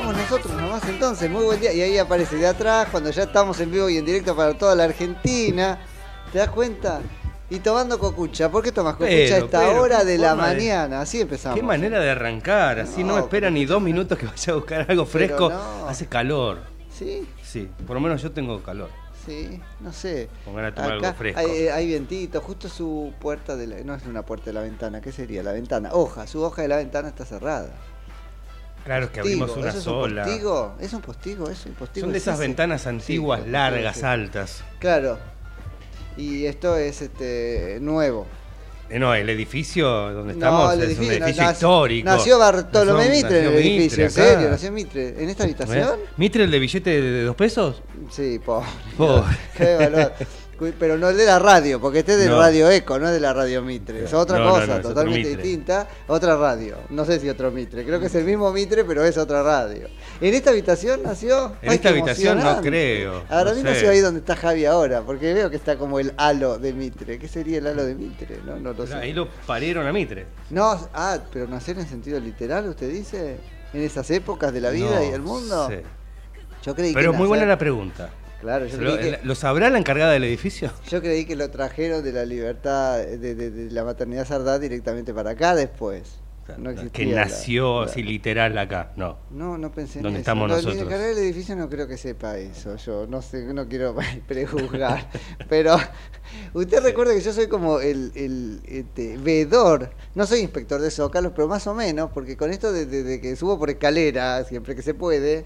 arrancamos nosotros nomás entonces, muy buen día. Y ahí aparece de atrás, cuando ya estamos en vivo y en directo para toda la Argentina. ¿Te das cuenta? Y tomando cocucha. ¿Por qué tomas cocucha Pero, a esta pero, hora de la de- mañana? Así empezamos. Qué manera de arrancar, así no, No, espera ni dos minutos que vaya a buscar algo fresco. no. Hace calor. Sí, Sí, por lo menos yo tengo calor. sí, no sé. Pongan a tomar algo fresco. Hay, hay vientito, justo su puerta de la, no es una puerta de la ventana, ¿qué sería? La ventana, hoja, su hoja de la ventana está cerrada. Claro, es que Postigo, abrimos una ¿eso es sola. un postigo? ¿Es un postigo? ¿Es un postigo? Son de ¿Es esas ese? ventanas antiguas, Sí, largas, sí. altas. Claro. Y esto es este nuevo. Eh, no, el edificio donde No, estamos el es un edificio, histórico. Nació Bartolomé Mitre en el edificio, Mitre en serio, acá. nació Mitre. ¿En esta ¿Eh? habitación? ¿Mitre el de billete de de dos pesos? Sí, pobre. Pobre. Qué valor. Pero no el de la radio, porque este es de No. Radio Eco, no es de la Radio Mitre. Es otra No, cosa, no, es totalmente distinta. Otra radio. No sé si otro Mitre. Creo que es el mismo Mitre, pero es otra radio. ¿En esta habitación nació? En Ay, esta habitación no creo, Ahora mí sé ahí donde está Javi ahora, porque veo que está como el halo de Mitre. ¿Qué sería el halo de Mitre? No, no lo sé. Ahí lo parieron a Mitre. No, ah, pero nacer en sentido literal, usted dice, en esas épocas de la vida y el mundo. sé. Yo creí Pero que muy buena la pregunta. Claro, yo ¿Lo, creí, que, ¿Lo sabrá la encargada del edificio? yo creí que lo trajeron de la libertad, de, de- de la maternidad sardá directamente para acá después. No que nació así literal acá. No. No, no pensé en ¿Dónde eso. estamos No, El nosotros? encargado del edificio no creo que sepa eso. Yo no sé, no quiero prejuzgar. pero usted recuerda que yo soy como el, el este, vedor. No soy inspector de zócalos, pero más o menos, porque con esto de, de- de que subo por escalera siempre que se puede,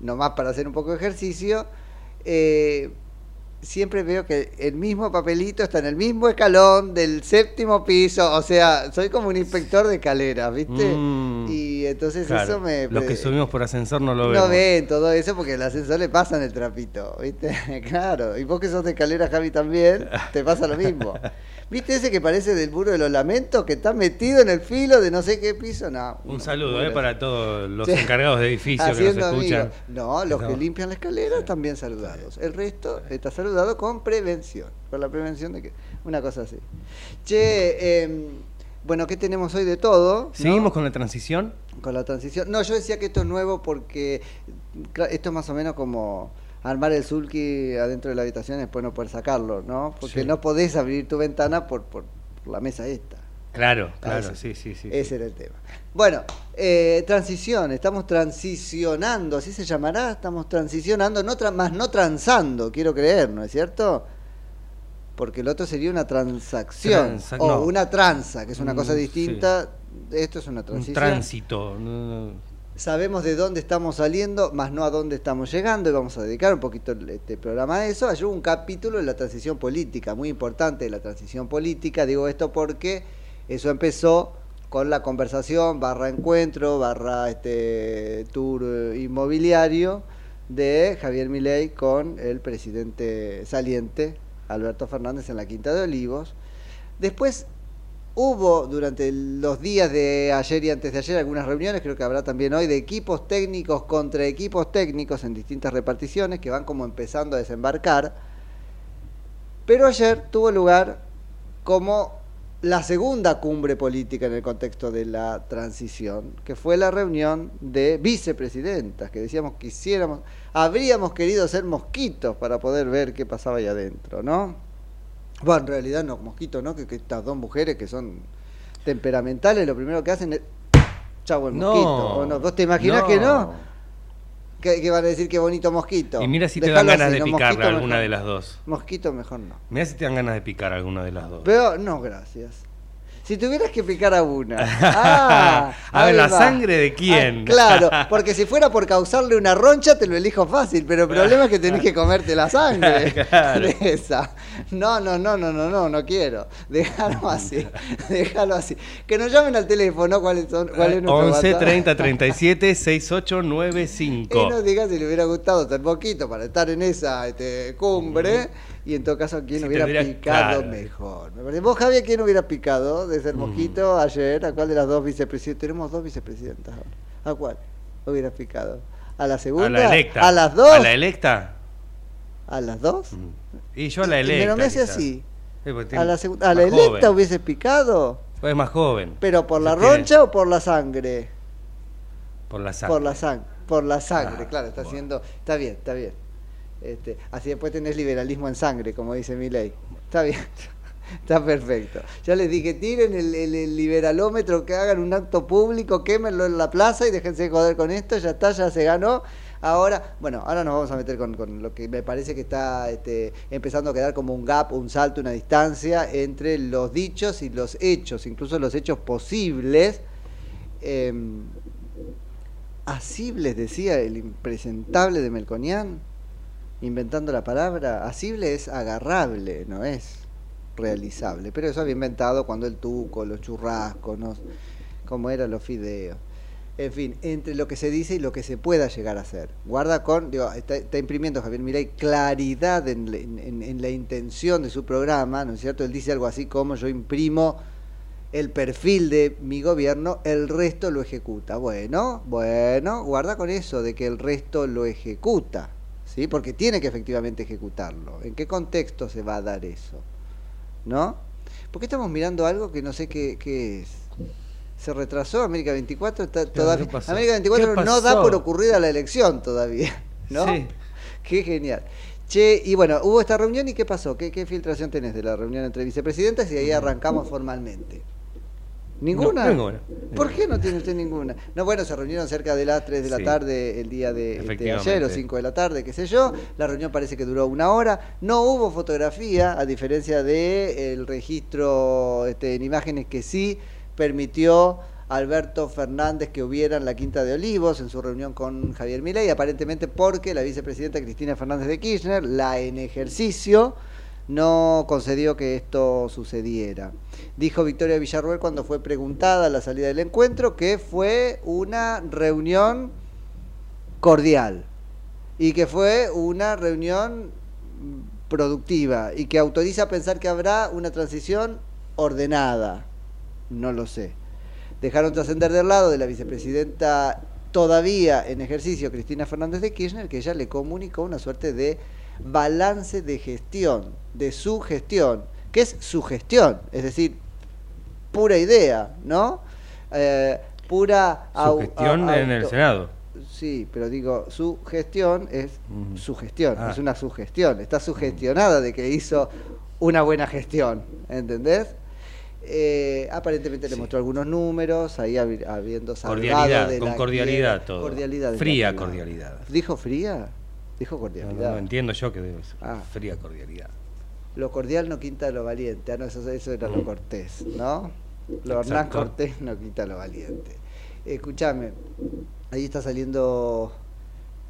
nomás para hacer un poco de ejercicio, eh, siempre veo que el mismo papelito está en el mismo escalón del séptimo piso. O sea, soy como un inspector de escaleras, ¿viste? Mm, y entonces claro. eso me... Los que subimos por ascensor no lo No vemos. ven todo eso porque el ascensor le pasan el trapito, ¿viste? claro. Y vos que sos de escalera, Javi, también, te pasa lo mismo. ¿Viste ese que parece del muro de los lamentos que está metido en el filo de no sé qué piso? No. Un saludo eh, para todos los Sí. encargados de edificios que nos escuchan. amigos. No, los que limpian la escalera están bien saludados. El resto está saludado con prevención. Con la prevención de que. Una cosa así. Che, em, bueno, ¿qué tenemos hoy de todo? ¿no? ¿Seguimos con la transición? Con la transición. No, yo decía que esto es nuevo porque esto es más o menos como armar el sulky adentro de la habitación y después no poder sacarlo, ¿no? Porque Sí. no podés abrir tu ventana por, por, por la mesa esta. Claro, claro, ese- sí, sí, sí. Ese era el tema. Bueno, eh, transición, estamos transicionando, así se llamará, estamos transicionando, no tra- más no transando, quiero creer, ¿no es cierto? Porque el otro sería una transacción Transa- o no. una tranza, que es una Mm, cosa sí. distinta. Esto es una Un transición. tránsito. no, no. Sabemos de dónde estamos saliendo, más no a dónde estamos llegando, y vamos a dedicar un poquito este programa a eso. Hay un capítulo de la transición política, muy importante de la transición política. Digo esto porque eso empezó con la conversación barra encuentro, barra este tour inmobiliario de Javier Milei con el presidente saliente Alberto Fernández en la Quinta de Olivos. Después hubo durante los días de ayer y antes de ayer algunas reuniones, creo que habrá también hoy, de equipos técnicos contra equipos técnicos en distintas reparticiones que van como empezando a desembarcar. Pero ayer tuvo lugar como la segunda cumbre política en el contexto de la transición, que fue la reunión de vicepresidentas, que decíamos que quisiéramos, habríamos querido ser mosquitos para poder ver qué pasaba ahí adentro, ¿no? Bueno, en realidad no, mosquitos, ¿no? Que, que estas dos mujeres que son temperamentales, lo primero que hacen es chau el No, mosquito. ¿o no? ¿Vos te imaginás no. que no? Que, que van a decir qué bonito mosquito. Y mira si te Dejalo dan ganas así, de ¿no? picar Mosquito alguna mejor. de las dos. Mosquito mejor no. Mira si te dan ganas de picar alguna de las dos. Pero no, gracias. Si tuvieras que picar a una. Ah, A ver, ¿la va. sangre de quién? Ah, claro, porque si fuera por causarle una roncha te lo elijo fácil, pero el problema es que tenés que comerte la sangre Claro. de esa. No, no, no, no, no, no, no quiero. Déjalo así, déjalo así. Que nos llamen al teléfono, ¿cuál es, cuál es nuestro 11 WhatsApp? 30 37 Y 6895. nos diga si le hubiera gustado tan poquito para estar en esa este, cumbre y en todo caso quién Si hubiera picado claro. mejor. ¿Vos, Javier, quién hubiera picado de ser mosquito ayer? ¿A cuál de las dos vicepresidentas? Tenemos dos vicepresidentas ahora. ¿A cuál hubiera picado? ¿A la segunda? A la electa. ¿A las dos? ¿A la electa? ¿A las dos? Y yo a la electa. me lo me hace así. Sí, ¿A la, segunda- ¿A la electa joven. hubiese picado? Es más joven. ¿Pero por la tiene- roncha o por la sangre? Por la sangre. Por la sangre, por la sangre, Ah, claro, está bueno. haciendo, está bien, está bien. Este, así después tenés liberalismo en sangre, como dice mi ley. Está bien, está perfecto. Ya les dije, tiren el, liberalómetro, que hagan un acto público, quémenlo en la plaza y déjense de joder con esto, ya está, ya se ganó. Ahora, bueno, ahora nos vamos a meter con, lo que me parece que está este, empezando a quedar como un gap, un salto, una distancia entre los dichos y los hechos, incluso los hechos posibles. Em, Asibles, decía el impresentable de Melconian, inventando la palabra. Asible es agarrable, no es realizable. Pero eso había inventado cuando el tuco, los churrascos, ¿no? como eran los fideos. En fin, entre lo que se dice y lo que se pueda llegar a hacer. Guarda con, digo, está, imprimiendo Javier Miray claridad en, la- en- en- en la intención de su programa, ¿no es cierto? Él dice algo así como yo imprimo el perfil de mi gobierno, el resto lo ejecuta. Bueno, bueno, guarda con eso de que el resto lo ejecuta, ¿sí? Porque tiene que efectivamente ejecutarlo. ¿En qué contexto se va a dar eso? ¿No? Porque estamos mirando algo que no sé qué, qué es. Se retrasó América 24, está todavía. América 24 ¿Qué no da por ocurrida la elección todavía, ¿no? Sí. Qué genial. Che, y bueno, hubo esta reunión y ¿qué pasó? ¿Qué, qué filtración tenés de la reunión entre vicepresidentes? Y ahí arrancamos formalmente. ¿Ninguna? No, ninguna. ¿Por qué no tiene usted ninguna? No, bueno, se reunieron cerca de las 3 de la Sí. tarde el día de, este, Efectivamente. ayer o 5 de la tarde, qué sé yo. La reunión parece que duró una hora. No hubo fotografía, a diferencia de el registro este, en imágenes que sí permitió Alberto Fernández que hubiera en la Quinta de Olivos en su reunión con Javier Milei, aparentemente porque la vicepresidenta Cristina Fernández de Kirchner, la en ejercicio, no concedió que esto sucediera. Dijo Victoria Villarruel cuando fue preguntada la salida del encuentro que fue una reunión cordial y que fue una reunión productiva y que autoriza a pensar que habrá una transición ordenada. No lo sé. Dejaron trascender del lado de la vicepresidenta todavía en ejercicio, Cristina Fernández de Kirchner, que ella le comunicó una suerte de balance de gestión, de su gestión, que es su gestión, es decir, pura idea, ¿no? Eh, pura Su gestión en el Senado. Sí, pero digo, su gestión es Ujú. su gestión, Ah. es una sugestión, está sugestionada de que hizo una buena gestión, ¿entendés? Eh, aparentemente le mostró algunos números, ahí habi- habiendo salvado Cordialidad, de con la cordialidad todo. Cordialidad Fría la cordialidad. ¿Dijo fría? Dijo cordialidad. no, entiendo yo que debe ser Ah. fría cordialidad. Lo cordial no quita lo valiente. Ah, no, eso, eso era lo Mm. cortés, ¿no? Lo Hernán. Cortés no quita lo valiente. Escúchame, Ahí está saliendo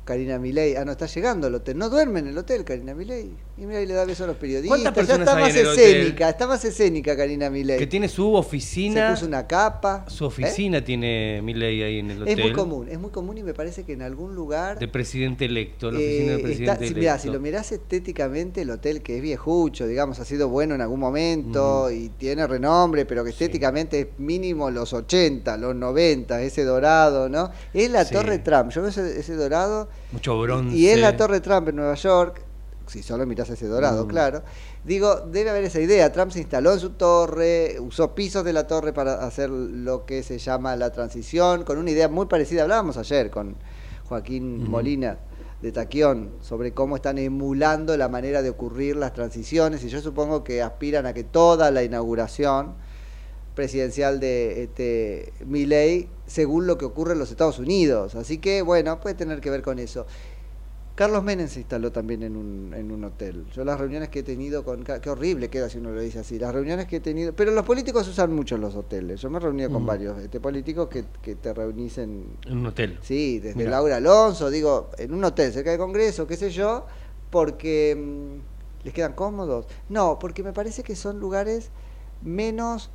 Karina Milei. Ah, no, está llegando al hotel. No duerme en el hotel, Karina Milei. Y mira, ahí le da besos a los periodistas. ¿Cuántas Ya personas está hay más en el escénica, hotel? está más escénica Karina Milei. Que tiene su oficina. Se puso una capa. Su oficina tiene Milei ahí en el Es hotel. muy común, es muy común y me parece que en algún lugar... De presidente electo, la eh, oficina del está- presidente si, electo. mirá, si lo mirás estéticamente, el hotel que es viejucho, digamos, ha sido bueno en algún momento y tiene renombre, pero que estéticamente es mínimo los 80, los 90, ese dorado, ¿no? Es la Sí. Torre Trump. Yo veo ese, ese dorado Mucho bronce. y es la Torre Trump en Nueva York, si solo mirás ese dorado, Mm. claro. Digo, debe haber esa idea. Trump se instaló en su torre, usó pisos de la torre para hacer lo que se llama la transición, con una idea muy parecida. Hablábamos ayer con Joaquín. Molina de Taquión sobre cómo están emulando la manera de ocurrir las transiciones y yo supongo que aspiran a que toda la inauguración presidencial de este Milley según lo que ocurre en los Estados Unidos. Así que bueno, puede tener que ver con eso. Carlos Menem se instaló también en un, en un hotel. Yo las reuniones que he tenido con... Qué horrible queda si uno lo dice así. Las reuniones que he tenido... Pero los políticos usan mucho los hoteles. Yo me he reunido con Mm. varios este, políticos que, que te reunís en... En un hotel. Sí, desde Mirá. Laura Alonso, digo, en un hotel cerca del Congreso, qué sé yo, porque mm, les quedan cómodos. No, porque me parece que son lugares menos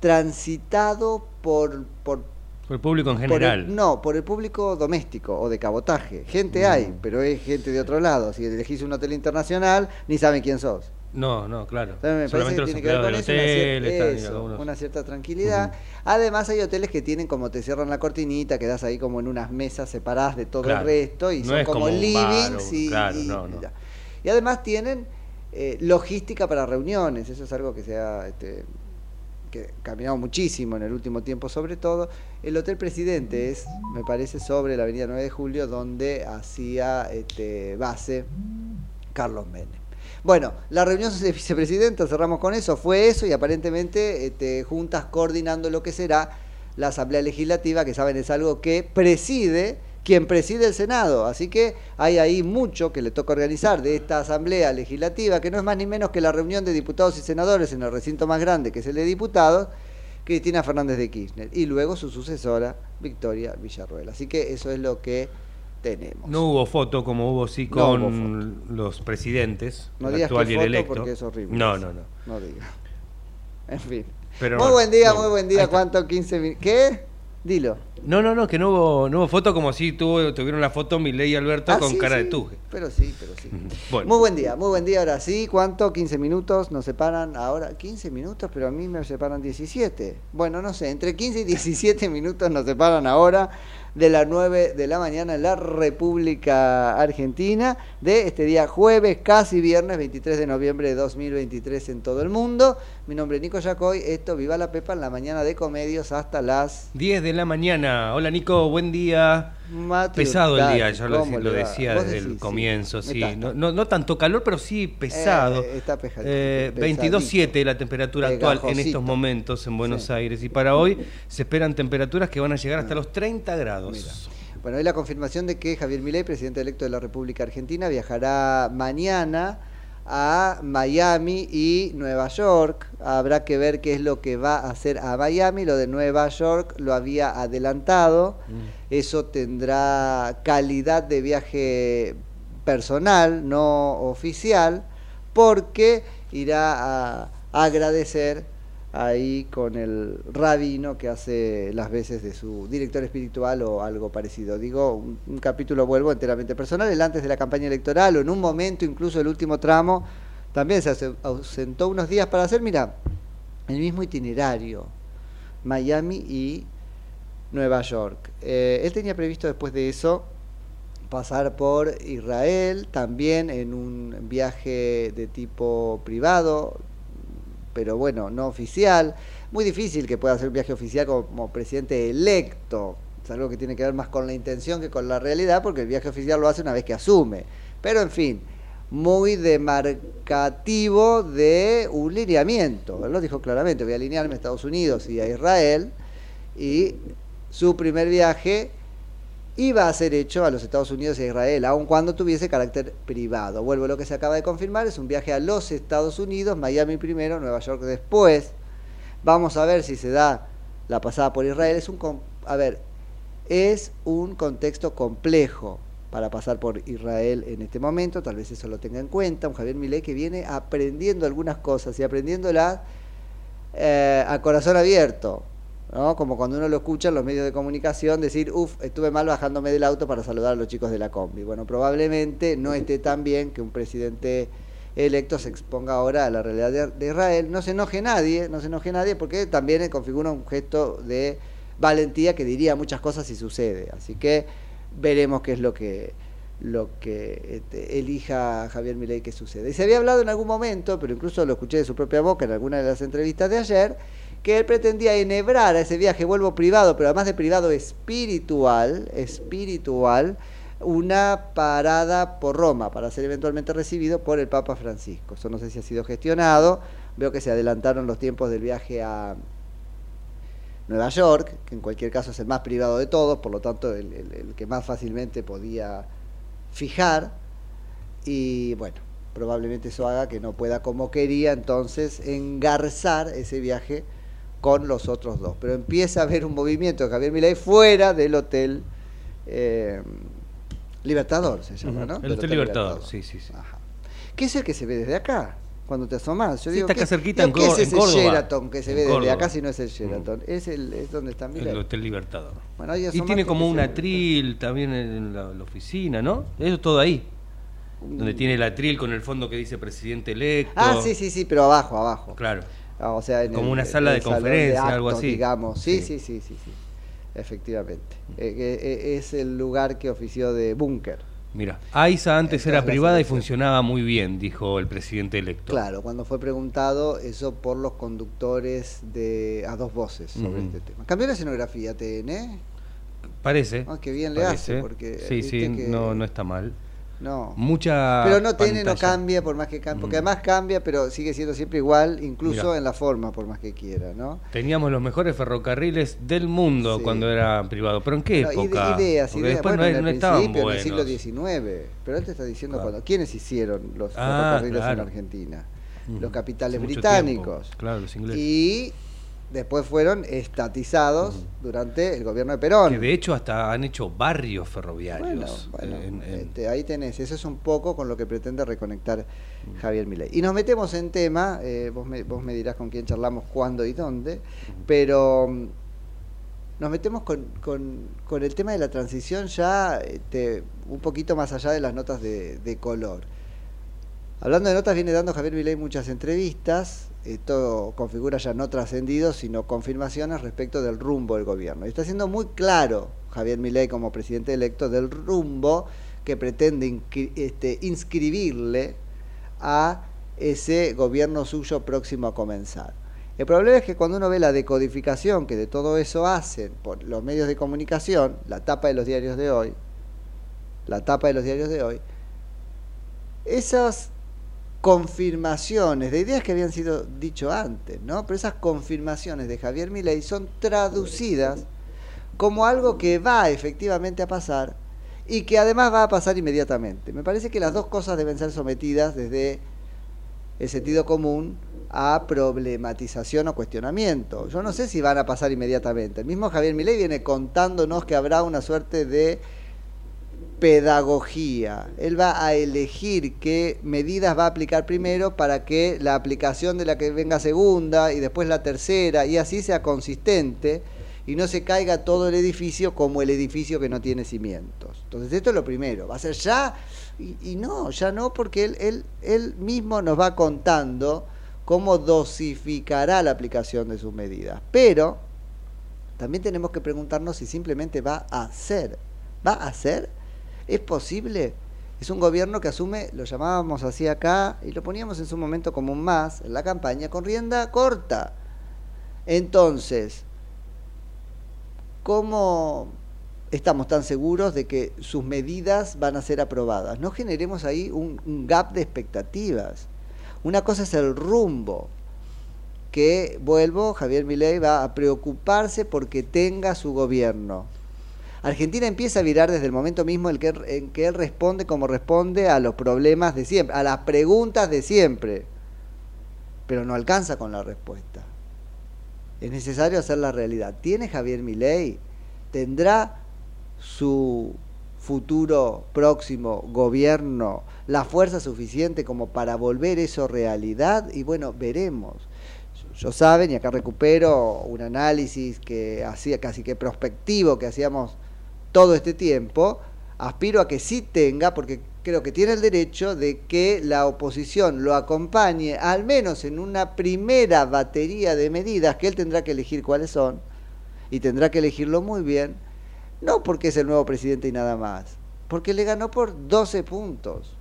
transitados por... por Por el público en por el- general. no, por el público doméstico o de cabotaje. Gente Mm. hay, pero es gente de otro lado. Si elegís un hotel internacional, ni saben quién sos. No, no, claro. Entonces me parece Solamente que los tiene que ver con eso, una, cier- hotel, eso, algunos- una cierta tranquilidad. Además hay hoteles que tienen como te cierran la cortinita, quedas ahí como en unas mesas separadas de todo Claro. el resto y No son es como, como livings bar o- y, claro, y- no, no. y ya. Y además tienen eh, logística para reuniones, eso es algo que se ha este, que caminado muchísimo en el último tiempo sobre todo. El Hotel Presidente es, me parece, sobre la avenida 9 de Julio, donde hacía este, base Carlos Menem. Bueno, la reunión de vicepresidenta, cerramos con eso, fue eso y aparentemente este, juntas coordinando lo que será la Asamblea Legislativa, que saben es algo que preside quien preside el Senado. Así que hay ahí mucho que le toca organizar de esta Asamblea Legislativa, que no es más ni menos que la reunión de diputados y senadores en el recinto más grande, que es el de diputados, Cristina Fernández de Kirchner, y luego su sucesora, Victoria Villarruel. Así que eso es lo que tenemos. No hubo foto como hubo sí No con hubo los presidentes, No digas actual que y el foto electo. porque es horrible. No, no, no. No digas. En fin. Pero muy buen día, no. muy buen día. ¿Cuánto? 15 minutos. ¿Qué? Dilo. No, no, no, que no hubo, no hubo foto como si tuvo, tuvieron la foto Milei y Alberto Ah, con sí, cara de tuje. Pero sí, pero sí. Bueno. Muy buen día, muy buen día. Ahora sí, ¿cuánto? 15 minutos nos separan ahora. 15 minutos, pero a mí me separan 17. Bueno, no sé, entre 15 y 17 minutos nos separan ahora de las 9 de la mañana en la República Argentina de este día jueves, casi viernes 23 de noviembre de 2023 en todo el mundo. Mi nombre es Nico Yacoy, esto Viva la Pepa en la mañana de Comedios hasta las 10 de la mañana. Hola Nico, buen día. Pesado el día, ya lo, decía desde el decís, comienzo, sí. No, no, no tanto calor, pero sí pesado. Eh, está Eh, pesadito. 22.7 la temperatura actual en estos momentos en Buenos Sí. Aires. Y para hoy se esperan temperaturas que van a llegar hasta los 30 grados. Bueno, hoy la confirmación de que Javier Milei, presidente electo de la República Argentina, viajará mañana a Miami y Nueva York. Habrá que ver qué es lo que va a hacer a Miami. Lo de Nueva York lo había adelantado. Eso tendrá calidad de viaje personal, no oficial, porque irá a agradecer ahí con el rabino que hace las veces de su director espiritual o algo parecido. Digo, un, capítulo vuelvo enteramente personal, el antes de la campaña electoral o en un momento, incluso el último tramo, también se ause- ausentó unos días para hacer, mira, el mismo itinerario, Miami y Nueva York. Eh, él tenía previsto después de eso pasar por Israel, también en un viaje de tipo privado, pero bueno, no oficial. Muy difícil que pueda hacer un viaje oficial como presidente electo. Es algo que tiene que ver más con la intención que con la realidad, porque el viaje oficial lo hace una vez que asume. Pero en fin, muy demarcativo de un lineamiento. Él lo dijo claramente, voy a alinearme a Estados Unidos y a Israel. Y su primer viaje iba a ser hecho a los Estados Unidos a Israel, aun cuando tuviese carácter privado. Vuelvo a lo que se acaba de confirmar, es un viaje a los Estados Unidos, Miami primero, Nueva York después. Vamos a ver si se da la pasada por Israel. Es un a ver, es un contexto complejo para pasar por Israel en este momento, tal vez eso lo tenga en cuenta, un Javier Milei que viene aprendiendo algunas cosas y aprendiéndolas eh, a corazón abierto, ¿no? Como cuando uno lo escucha en los medios de comunicación decir, uff, estuve mal bajándome del auto para saludar a los chicos de la combi. Bueno, probablemente no esté tan bien que un presidente electo se exponga ahora a la realidad de, Israel. No se enoje nadie, no se enoje nadie, porque también configura un gesto de valentía que diría muchas cosas si sucede. Así que veremos qué es lo que lo que este, elija Javier Milei que sucede. Y se había hablado en algún momento, pero incluso lo escuché de su propia boca en alguna de las entrevistas de ayer, que él pretendía enhebrar a ese viaje, vuelvo privado, pero además de privado espiritual, espiritual, una parada por Roma para ser eventualmente recibido por el Papa Francisco. Eso no sé si ha sido gestionado. Veo que se adelantaron los tiempos del viaje a Nueva York, que en cualquier caso es el más privado de todos, por lo tanto el, el- el que más fácilmente podía fijar. Y bueno, probablemente eso haga que no pueda como quería entonces engarzar ese viaje con los otros dos. Pero empieza a haber un movimiento de Javier Milei fuera del hotel eh, Libertador, se llama, ¿no? El Hotel Libertador, sí, sí, sí. ¿Qué es el que se ve desde acá? Cuando te asomás. Yo Sí, digo, está acá ¿qué- cerquita digo, en ¿qué es ese en Córdoba. Sheraton que se En ve desde Córdoba. acá si no es el Sheraton? Es, el, es donde está Milei. El Hotel Libertador. Bueno, ahí y tiene como un atril también en la, la oficina, ¿no? Eso todo ahí. Donde tiene el atril con el fondo que dice presidente electo. Ah, sí, sí, sí, pero abajo, abajo. Claro. Ah, o sea, en Como el- una sala de conferencia, algo así. Digamos, sí, Sí. sí, sí. Efectivamente. Eh, eh, eh, es el lugar que ofició de búnker. Mira, AISA antes era privada y funcionaba muy bien, dijo el presidente electo. Claro, cuando fue preguntado eso por los conductores de a dos voces sobre este tema. Cambió la escenografía TN. Parece. Ah, qué bien le parece. hace, porque Sí, sí, que- no, no está mal. No. Mucha Pero no tiene, no cambia por más que cambie, porque Mm. además cambia, pero sigue siendo siempre igual, incluso Mirá. en la forma, por más que quiera, ¿no? Teníamos los mejores ferrocarriles del mundo Sí. cuando era privado. ¿Pero en qué ide- época? ideas, ideas. después Bueno, no, en no estaban buenos. en el siglo XIX. Pero él te está diciendo Claro. cuando, ¿quiénes hicieron los Ah, ferrocarriles claro. en Argentina? Los capitales británicos. tiempo. Claro, los ingleses. Y después fueron estatizados durante el gobierno de Perón. Que de hecho hasta han hecho barrios ferroviarios. Bueno, bueno, eh, en- este, ahí tenés, eso es un poco con lo que pretende reconectar Javier Milei. Y nos metemos en tema, eh, vos, me, vos me dirás con quién charlamos, cuándo y dónde, pero mm, nos metemos con, con- con el tema de la transición ya este, un poquito más allá de las notas de, de color. Hablando de notas, viene dando Javier Milei muchas entrevistas, esto configura ya no trascendidos, sino confirmaciones respecto del rumbo del gobierno. Y está siendo muy claro Javier Milei como presidente electo del rumbo que pretende este, inscribirle a ese gobierno suyo próximo a comenzar. El problema es que cuando uno ve la decodificación que de todo eso hacen por los medios de comunicación, la tapa de los diarios de hoy, la tapa de los diarios de hoy, esas confirmaciones de ideas que habían sido dicho antes, ¿no? Pero esas confirmaciones de Javier Milei son traducidas como algo que va efectivamente a pasar y que además va a pasar inmediatamente. Me parece que las dos cosas deben ser sometidas desde el sentido común a problematización o cuestionamiento. Yo no sé si van a pasar inmediatamente. El mismo Javier Milei viene contándonos que habrá una suerte de pedagogía. Él va a elegir qué medidas va a aplicar primero para que la aplicación de la que venga segunda y después la tercera y así sea consistente y no se caiga todo el edificio como el edificio que no tiene cimientos. Entonces esto es lo primero. Va a ser ya y, no, ya no porque él, él, él mismo nos va contando cómo dosificará la aplicación de sus medidas. Pero también tenemos que preguntarnos si simplemente va a hacer. ¿Va a hacer? ¿Es posible? Es un gobierno que asume, lo llamábamos así acá, y lo poníamos en su momento como un más en la campaña, con rienda corta. Entonces, ¿cómo estamos tan seguros de que sus medidas van a ser aprobadas? No generemos ahí un, un gap de expectativas. Una cosa es el rumbo, que, vuelvo, Javier Milei va a preocuparse porque tenga su gobierno. Argentina empieza a virar desde el momento mismo en que, en que él responde como responde a los problemas de siempre, a las preguntas de siempre, pero no alcanza con la respuesta. Es necesario hacer la realidad. ¿Tiene Javier Milei? ¿Tendrá su futuro próximo gobierno la fuerza suficiente como para volver eso realidad y bueno, veremos. Yo saben, y acá recupero un análisis que hacía casi que prospectivo que hacíamos todo este tiempo, aspiro a que sí tenga, porque creo que tiene el derecho de que la oposición lo acompañe, al menos en una primera batería de medidas que él tendrá que elegir cuáles son, y tendrá que elegirlo muy bien, no porque es el nuevo presidente y nada más, porque le ganó por 12 puntos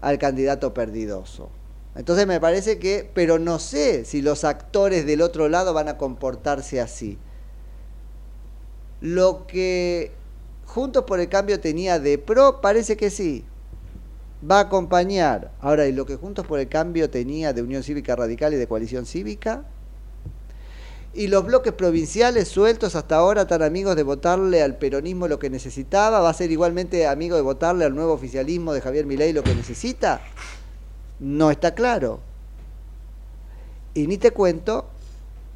al candidato perdidoso. Entonces me parece que, pero no sé si los actores del otro lado van a comportarse así. Lo que Juntos por el Cambio tenía de pro, parece que sí. Va a acompañar. Ahora, ¿y lo que Juntos por el Cambio tenía de Unión Cívica Radical y de Coalición Cívica? Y los bloques provinciales sueltos hasta ahora tan amigos de votarle al peronismo lo que necesitaba, ¿va a ser igualmente amigo de votarle al nuevo oficialismo de Javier Milei lo que necesita? No está claro. Y ni te cuento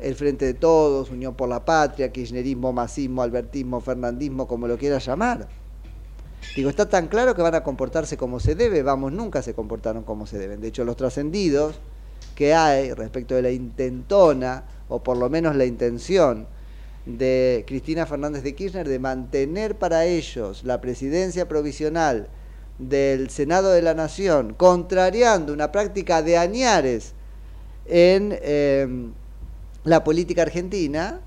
el Frente de Todos, Unión por la Patria, Kirchnerismo, Masismo, Albertismo, Fernandismo, como lo quieras llamar. Digo, está tan claro que van a comportarse como se debe, vamos, nunca se comportaron como se deben. De hecho, los trascendidos que hay respecto de la intentona, o por lo menos la intención, de Cristina Fernández de Kirchner de mantener para ellos la presidencia provisional del Senado de la Nación, contrariando una práctica de añares en eh, la política argentina,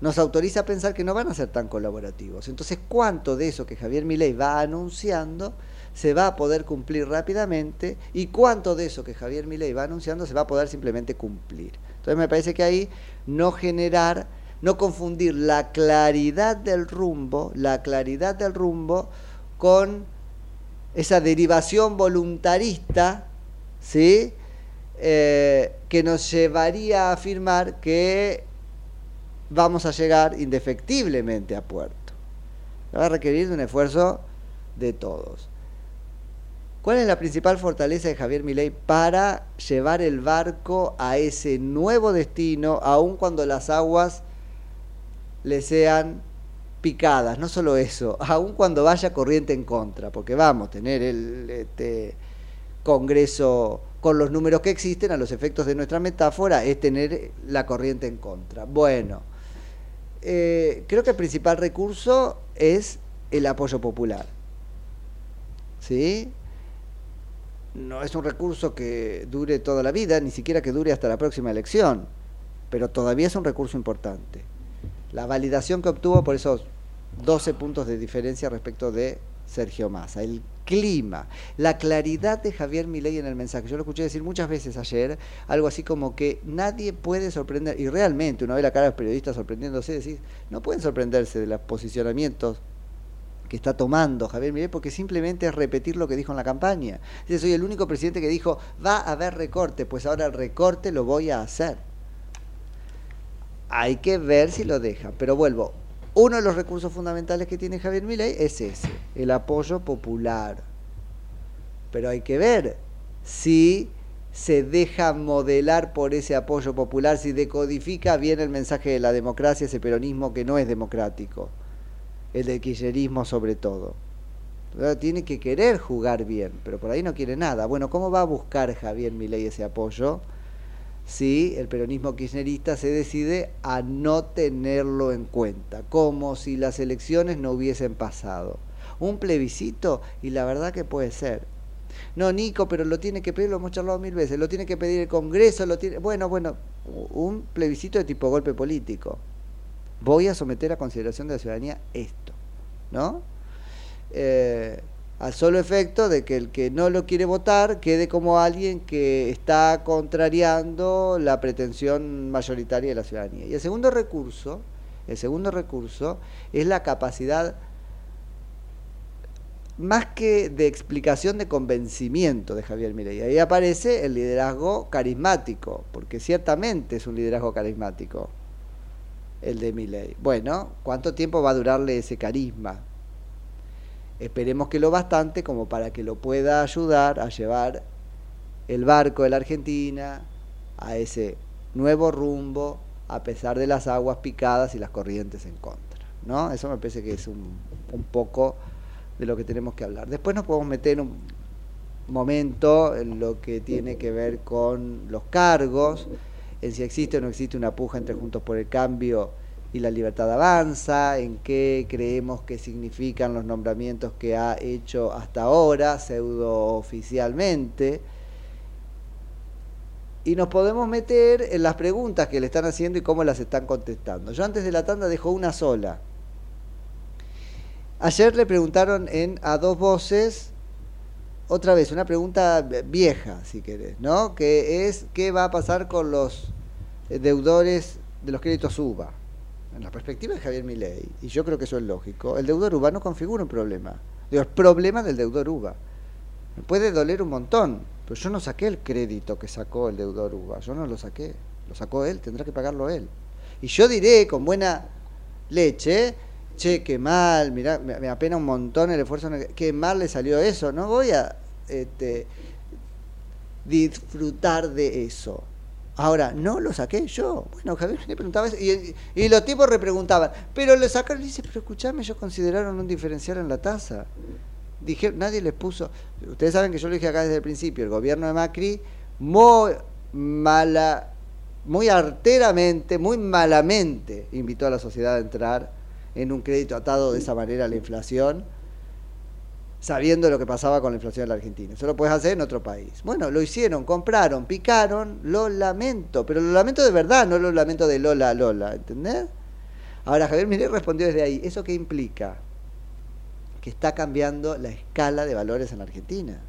nos autoriza a pensar que no van a ser tan colaborativos. Entonces, ¿cuánto de eso que Javier Milei va anunciando se va a poder cumplir rápidamente y cuánto de eso que Javier Milei va anunciando se va a poder simplemente cumplir? Entonces, me parece que ahí no generar, no confundir la claridad del rumbo, la claridad del rumbo con esa derivación voluntarista, ¿sí? Eh, que nos llevaría a afirmar que vamos a llegar indefectiblemente a puerto. Va a requerir un esfuerzo de todos. ¿Cuál es la principal fortaleza de Javier Milei para llevar el barco a ese nuevo destino, aun cuando las aguas le sean picadas? No solo eso, aun cuando vaya corriente en contra, porque vamos a tener el este, Congreso con los números que existen, a los efectos de nuestra metáfora, es tener la corriente en contra. Bueno, eh, creo que el principal recurso es el apoyo popular. ¿Sí? No es un recurso que dure toda la vida, ni siquiera que dure hasta la próxima elección, pero todavía es un recurso importante. La validación que obtuvo por esos 12 puntos de diferencia respecto de Sergio Massa, el clima, la claridad de Javier Milei en el mensaje. Yo lo escuché decir muchas veces ayer, algo así como que nadie puede sorprender, y realmente uno ve la cara de los periodistas sorprendiéndose, decir, no pueden sorprenderse de los posicionamientos que está tomando Javier Milei porque simplemente es repetir lo que dijo en la campaña. Dice, soy el único presidente que dijo, va a haber recorte, pues ahora el recorte lo voy a hacer. Hay que ver si lo deja, pero vuelvo, uno de los recursos fundamentales que tiene Javier Milei es ese, el apoyo popular. Pero hay que ver si se deja modelar por ese apoyo popular, si decodifica bien el mensaje de la democracia, ese peronismo que no es democrático, el del kirchnerismo sobre todo. Tiene que querer jugar bien, pero por ahí no quiere nada. Bueno, ¿cómo va a buscar Javier Milei ese apoyo? Si el peronismo kirchnerista se decide a no tenerlo en cuenta, como si las elecciones no hubiesen pasado. Un plebiscito, y la verdad que puede ser. No, Nico, pero lo tiene que pedir, lo hemos charlado mil veces, lo tiene que pedir el Congreso, lo tiene... Bueno, bueno, un plebiscito de tipo golpe político. Voy a someter a consideración de la ciudadanía esto, ¿no? Eh, al solo efecto de que el que no lo quiere votar quede como alguien que está contrariando la pretensión mayoritaria de la ciudadanía. Y el segundo recurso, el segundo recurso es la capacidad más que de explicación de convencimiento de Javier Milei. Ahí aparece el liderazgo carismático, porque ciertamente es un liderazgo carismático el de Milei. Bueno, ¿cuánto tiempo va a durarle ese carisma? Esperemos que lo bastante como para que lo pueda ayudar a llevar el barco de la Argentina a ese nuevo rumbo a pesar de las aguas picadas y las corrientes en contra. ¿no? Eso me parece que es un, un poco de lo que tenemos que hablar. Después nos podemos meter un momento en lo que tiene que ver con los cargos, en si existe o no existe una puja entre Juntos por el Cambio y la Libertad Avanza, en qué creemos que significan los nombramientos que ha hecho hasta ahora, pseudo oficialmente. Y nos podemos meter en las preguntas que le están haciendo y cómo las están contestando. Yo antes de la tanda dejo una sola. Ayer le preguntaron en A Dos Voces, otra vez, una pregunta vieja, si querés, ¿no? Que es, ¿qué va a pasar con los deudores de los créditos UBA? En la perspectiva de Javier Milei, y yo creo que eso es lógico, el deudor UBA no configura un problema. Digo, el problema del deudor UBA. Me puede doler un montón, pero yo no saqué el crédito que sacó el deudor UBA, yo no lo saqué, lo sacó él, tendrá que pagarlo él. Y yo diré con buena leche, che, qué mal, mirá, me, apena un montón el esfuerzo, qué mal le salió eso, no voy a este, disfrutar de eso. Ahora, no lo saqué yo. Bueno, Javier me preguntaba eso, y, y los tipos repreguntaban, pero le sacaron, y dice, pero escuchame, ellos consideraron un diferencial en la tasa. Dije, nadie les puso, ustedes saben que yo lo dije acá desde el principio, el gobierno de Macri, muy mala, muy arteramente, muy malamente invitó a la sociedad a entrar en un crédito atado de esa manera a la inflación, sabiendo lo que pasaba con la inflación en la Argentina. Eso lo puedes hacer en otro país. Bueno, lo hicieron, compraron, picaron, lo lamento, pero lo lamento de verdad, no lo lamento de Lola Lola, ¿entendés? Ahora Javier Milei respondió desde ahí, ¿eso qué implica? Que está cambiando la escala de valores en la Argentina.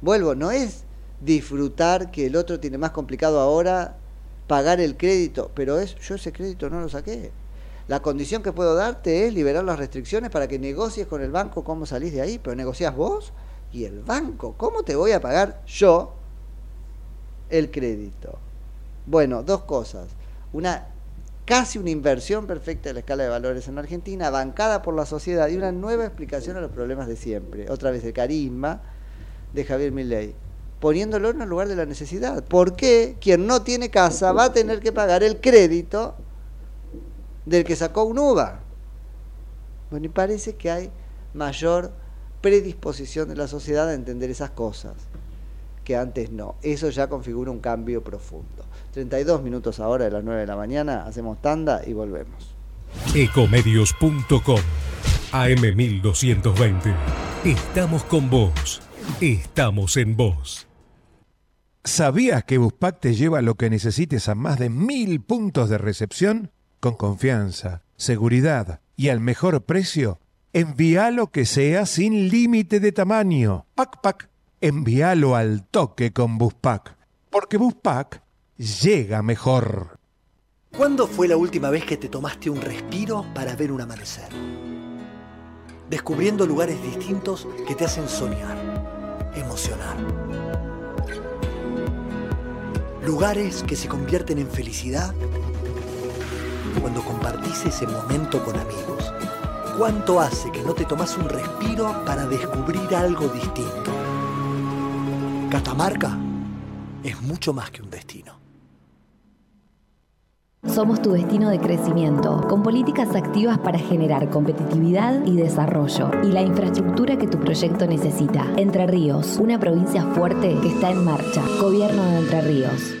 Vuelvo, no es disfrutar que el otro tiene más complicado ahora pagar el crédito, pero es yo ese crédito no lo saqué. La condición que puedo darte es liberar las restricciones para que negocies con el banco cómo salís de ahí, pero negocias vos y el banco. ¿Cómo te voy a pagar yo el crédito? Bueno, dos cosas. Una casi una inversión perfecta de la escala de valores en Argentina, bancada por la sociedad y una nueva explicación a los problemas de siempre. Otra vez el carisma de Javier Milei, poniéndolo en el lugar de la necesidad. ¿Por qué quien no tiene casa va a tener que pagar el crédito del que sacó un UVA? Bueno, y parece que hay mayor predisposición de la sociedad a entender esas cosas que antes no. Eso ya configura un cambio profundo. 32 minutos ahora de las 9 de la mañana, hacemos tanda y volvemos. Ecomedios.com AM1220. Estamos con vos. Estamos en vos. ¿Sabías que Buspack te lleva lo que necesites a más de mil puntos de recepción? Con confianza, seguridad y al mejor precio. Envía lo que sea sin límite de tamaño. Pac Pac. Envíalo al toque con Buspack. Porque Buspack llega mejor. ¿Cuándo fue la última vez que te tomaste un respiro para ver un amanecer? Descubriendo lugares distintos que te hacen soñar, emocionar. Lugares que se convierten en felicidad cuando compartís ese momento con amigos. ¿Cuánto hace que no te tomas un respiro para descubrir algo distinto? Catamarca es mucho más que un destino. Somos tu destino de crecimiento, con políticas activas para generar competitividad y desarrollo y la infraestructura que tu proyecto necesita. Entre Ríos, una provincia fuerte que está en marcha. Gobierno de Entre Ríos.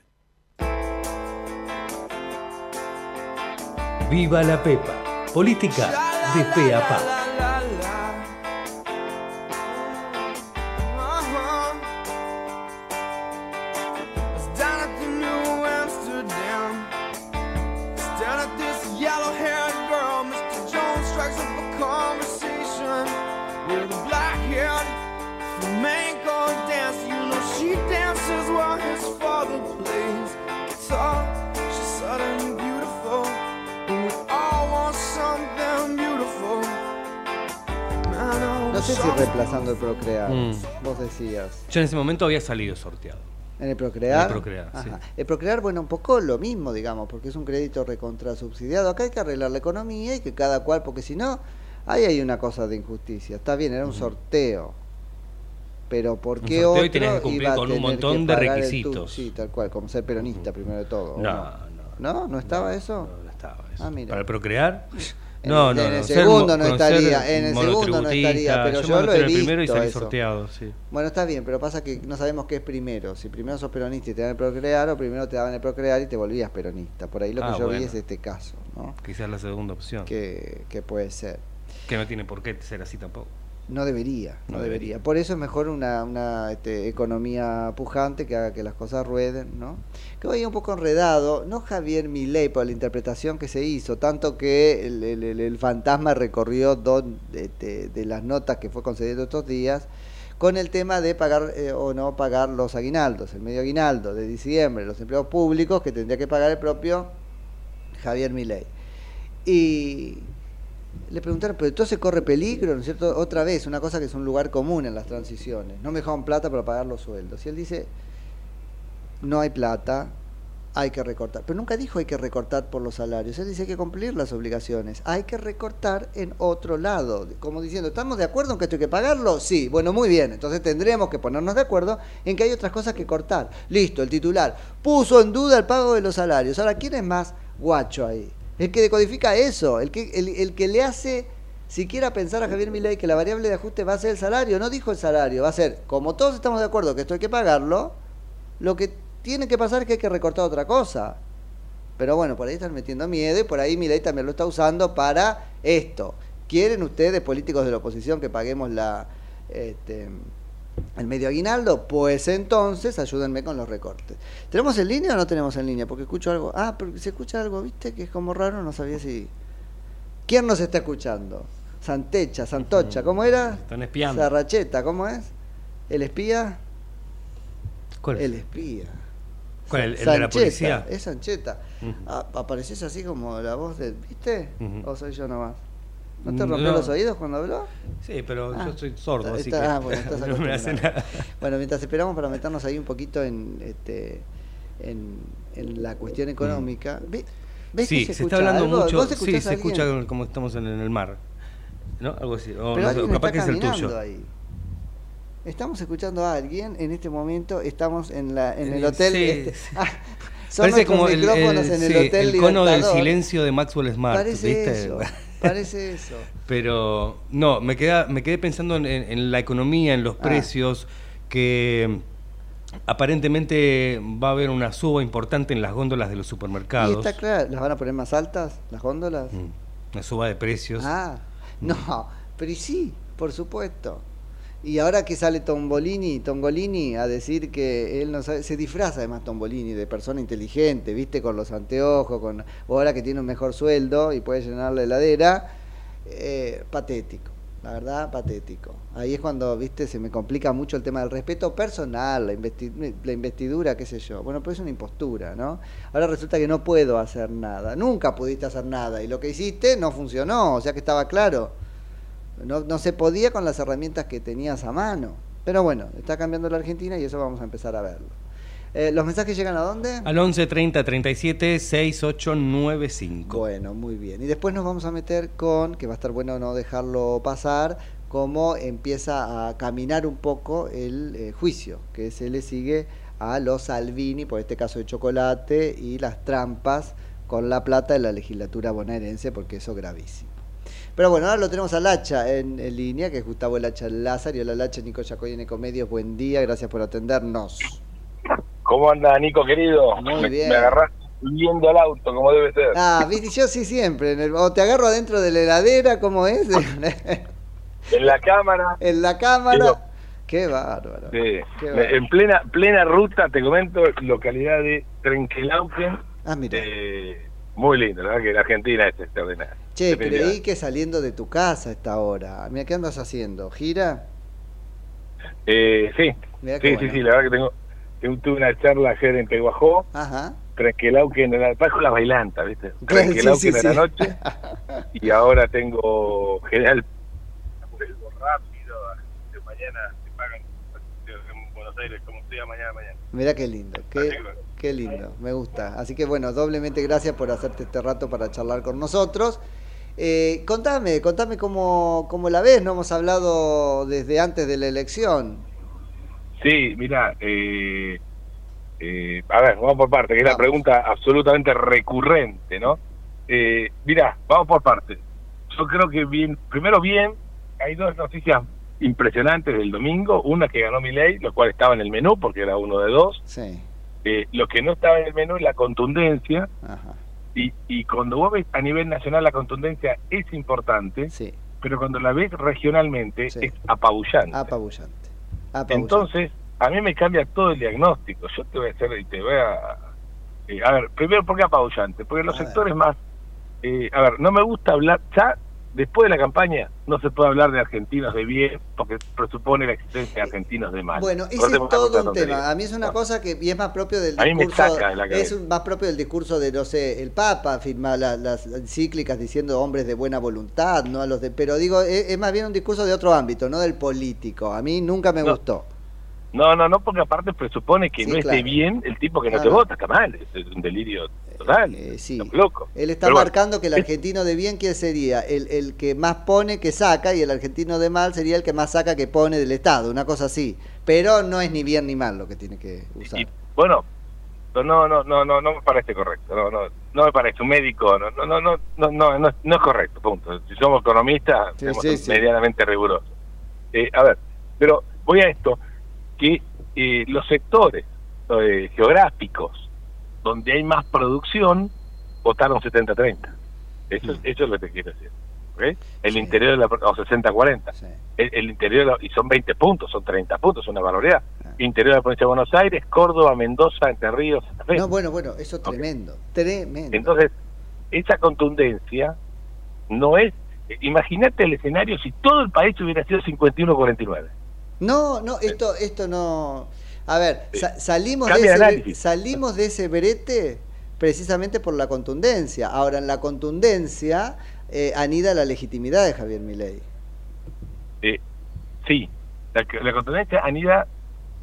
Viva la Pepa. Política de pe. Sé si reemplazando el Procrear. Mm. Vos decías. Yo en ese momento había salido sorteado. En el Procrear. En el Procrear, sí. El Procrear, bueno, un poco lo mismo, digamos, porque es un crédito recontra subsidiado. Acá hay que arreglar la economía y que cada cual, porque si no, ahí hay una cosa de injusticia. Está bien, era un sorteo. Pero ¿por Un qué sorteo otro y tenías que cumplir con un montón de requisitos. Sí, tal cual, como ser peronista primero de todo. ¿o No, no, no. ¿No estaba eso? No estaba eso. Ah, mira. ¿Para el procrear? En No, el- no, en el segundo no estaría, en el segundo no estaría, pero yo me lo he en el primero y visto salí eso. sorteado, sí. Bueno, está bien, pero pasa que no sabemos qué es primero. Si primero sos peronista y te dan el procrear, o primero te daban el procrear y te volvías peronista. Por ahí lo que Ah, yo vi es este caso, ¿no? Quizás la segunda opción. Que, que puede ser. Que no tiene por qué ser así tampoco. No debería, no, No debería. debería. Por eso es mejor una, una este, economía pujante que haga que las cosas rueden, ¿no? Que hoy un poco enredado, no Javier Milei por la interpretación que se hizo, tanto que el, el- el- el fantasma recorrió dos este, de las notas que fue concediendo estos días con el tema de pagar eh, o no pagar los aguinaldos, el medio aguinaldo de diciembre, los empleados públicos que tendría que pagar el propio Javier Milei. Y le preguntaron, pero entonces corre peligro, ¿no es cierto? Otra vez, una cosa que es un lugar común en las transiciones. No me dejaron plata para pagar los sueldos. Y él dice, no hay plata, hay que recortar. Pero nunca dijo hay que recortar por los salarios. Él dice hay que cumplir las obligaciones. Hay que recortar en otro lado. Como diciendo, ¿estamos de acuerdo en que esto hay que pagarlo? Sí, bueno, muy bien. Entonces tendremos que ponernos de acuerdo en que hay otras cosas que cortar. Listo, el titular puso en duda el pago de los salarios. Ahora, ¿quién es más guacho ahí? El que decodifica eso, el que, el, que le hace siquiera pensar a Javier Milei que la variable de ajuste va a ser el salario. No dijo el salario, va a ser, como todos estamos de acuerdo que esto hay que pagarlo, lo que tiene que pasar es que hay que recortar otra cosa. Pero bueno, por ahí están metiendo miedo y por ahí Milei también lo está usando para esto. ¿Quieren ustedes, políticos de la oposición, que paguemos la este, el medio aguinaldo? Pues entonces ayúdenme con los recortes. ¿Tenemos en línea o no tenemos en línea? Porque escucho algo. Ah, pero se escucha algo, ¿viste? Que es como raro, no sabía si... ¿Quién nos está escuchando? Santecha, Santocha, ¿cómo era? Están espiando. Sarracheta, ¿cómo es? ¿El espía? ¿Cuál es? El espía. ¿Cuál? ¿El, el de la policía? Es Sancheta. Ah, apareces así como la voz de. ¿Viste? ¿O soy yo nomás? ¿No te Mm, rompió no. los oídos cuando habló? Sí, pero Ah, yo soy sordo, está- así está- que ah, bueno, estás no me hace nada. Bueno, mientras esperamos para meternos ahí un poquito en este en, en la cuestión económica. ¿ve- ¿Ves Mm. Sí, que se, se, está hablando algo? mucho. ¿Vos Sí, se escucha como estamos en, el mar. ¿No? Algo así. O, Pero no capaz está que es el tuyo. ahí. Estamos escuchando a alguien en este momento. Estamos en la en el Eh, hotel. sí, este- sí. Ah, son Parece como el, el- en el sí, hotel el cono del silencio de Maxwell Smart, Parece ¿viste? eso. Parece eso. Pero no, me, queda, me quedé pensando en, en- en la economía, en los Ah. precios, que aparentemente va a haber una suba importante en las góndolas de los Y supermercados. está claro, ¿las van a poner más altas, las góndolas? Mm, Una suba de precios. Ah, no, pero y sí, por supuesto. Y ahora que sale Tombolini, Tongolini a decir que él no sabe, se disfraza además Tombolini de persona inteligente, viste, con los anteojos, con o ahora que tiene un mejor sueldo y puede llenar la heladera, eh, patético, la verdad, patético. Ahí es cuando, viste, se me complica mucho el tema del respeto personal, la, investi- la investidura, qué sé yo. Bueno, pero es una impostura, ¿no? Ahora resulta que no puedo hacer nada, nunca pudiste hacer nada y lo que hiciste no funcionó, o sea que estaba claro. No, no se podía con las herramientas que tenías a mano. Pero bueno, está cambiando la Argentina y eso vamos a empezar a verlo. Eh, ¿Los mensajes llegan a dónde? Al 11 30 37 6895. Bueno, muy bien. Y después nos vamos a meter con, que va a estar bueno no dejarlo pasar, cómo empieza a caminar un poco el eh, juicio que se le sigue a los Salvini por este caso de chocolate y las trampas con la plata de la legislatura bonaerense, porque eso es gravísimo. Pero bueno, ahora lo tenemos al Hacha en, en línea, que es Gustavo El Hacha Lázaro. Hola, Hacha, Nico Yacoy en Ecomedios. Buen día, gracias por atendernos. ¿Cómo anda, Nico, querido? Muy me, bien. me agarrás viendo el auto, como debe ser. Ah, viste, yo sí siempre. en el- o te agarro adentro de la heladera, ¿cómo es? En la cámara. en la cámara. Qué bárbaro. Sí. Qué Me- bárbaro. en plena plena ruta, te comento, localidad de Trenquelauquen. Ah, mira. Eh, muy lindo, la verdad que la Argentina es extraordinaria. Che, creí que saliendo de tu casa a esta hora. Mira, ¿qué andas haciendo? ¿Gira? Eh, sí, Mirá sí, bueno. sí, sí, la verdad que tengo, tengo- tuve una charla ayer en Peguajó, Ajá. Trenquelauquen, en la, bajo las bailantas, ¿viste? Sí, Trenquelauquen sí, en la noche, y ahora tengo General el rápido, mañana te pagan en Buenos Aires como sea mañana mañana. Mirá qué lindo, qué, qué lindo, me gusta. Así que bueno, doblemente gracias por hacerte este rato para charlar con nosotros. Eh, contame, contame cómo, cómo la ves, no hemos hablado desde antes de la elección. Sí, mira, eh, eh, a ver, vamos por parte, que es la pregunta absolutamente recurrente, ¿no? Eh, mira, vamos por parte. Yo creo que bien, primero bien, hay dos noticias impresionantes del domingo, una que ganó Milei, lo cual estaba en el menú porque era uno de dos. Sí. Eh, lo que no estaba en el menú es la contundencia. Ajá. Y, y cuando vos ves a nivel nacional la contundencia es importante, pero cuando la ves regionalmente es apabullante. Apabullante. Apabullante. Entonces, a mí me cambia todo el diagnóstico. Yo te voy a hacer y te voy a... eh, a ver, primero, ¿por qué apabullante? Porque los sectores más... eh, a ver, no me gusta hablar... Ya después de la campaña no se puede hablar de argentinos de bien porque presupone la existencia de argentinos de mal. Bueno, ese es todo un tema. A mí es una cosa que y es más propio del discurso. es más propio del discurso de, no sé, el Papa firma la- las encíclicas diciendo hombres de buena voluntad, no a los de. Pero digo, es, es más bien un discurso de otro ámbito, no del político. A mí nunca me No. gustó. No, no, no, porque aparte presupone que Sí, no esté bien el tipo que no te Claro. vota, está mal, es un delirio Total, sí. loco. Él está marcando que el argentino de bien, ¿quién sería? El, el, que más pone que saca y el argentino de mal sería el que más saca que pone del Estado, una cosa así. Pero no es ni bien ni mal lo que tiene que usar. Y, bueno, no, no, no, no, no me parece correcto. No, no, no me parece un médico, no, no, no, no, no, no, no es correcto, punto. Si somos economistas, somos medianamente rigurosos. A ver, pero voy a esto, que eh, los sectores eh, geográficos donde hay más producción votaron 70-30. Eso, eso es lo que te quiero decir. El interior de la, o 60-40. El, el interior, de la- y son 20 puntos, son 30 puntos, una barbaridad. Interior de la provincia de Buenos Aires, Córdoba, Mendoza, Entre Ríos, Santa. No, bueno, bueno, eso es tremendo. Tremendo. Entonces, esa contundencia no es. Imagínate el escenario si todo el país hubiera sido 51-49. No, no, esto, esto no. A ver, sa- salimos, de ese, salimos de ese brete precisamente por la contundencia. Ahora, en la contundencia eh, anida la legitimidad de Javier Milei. Eh, sí, la, la contundencia anida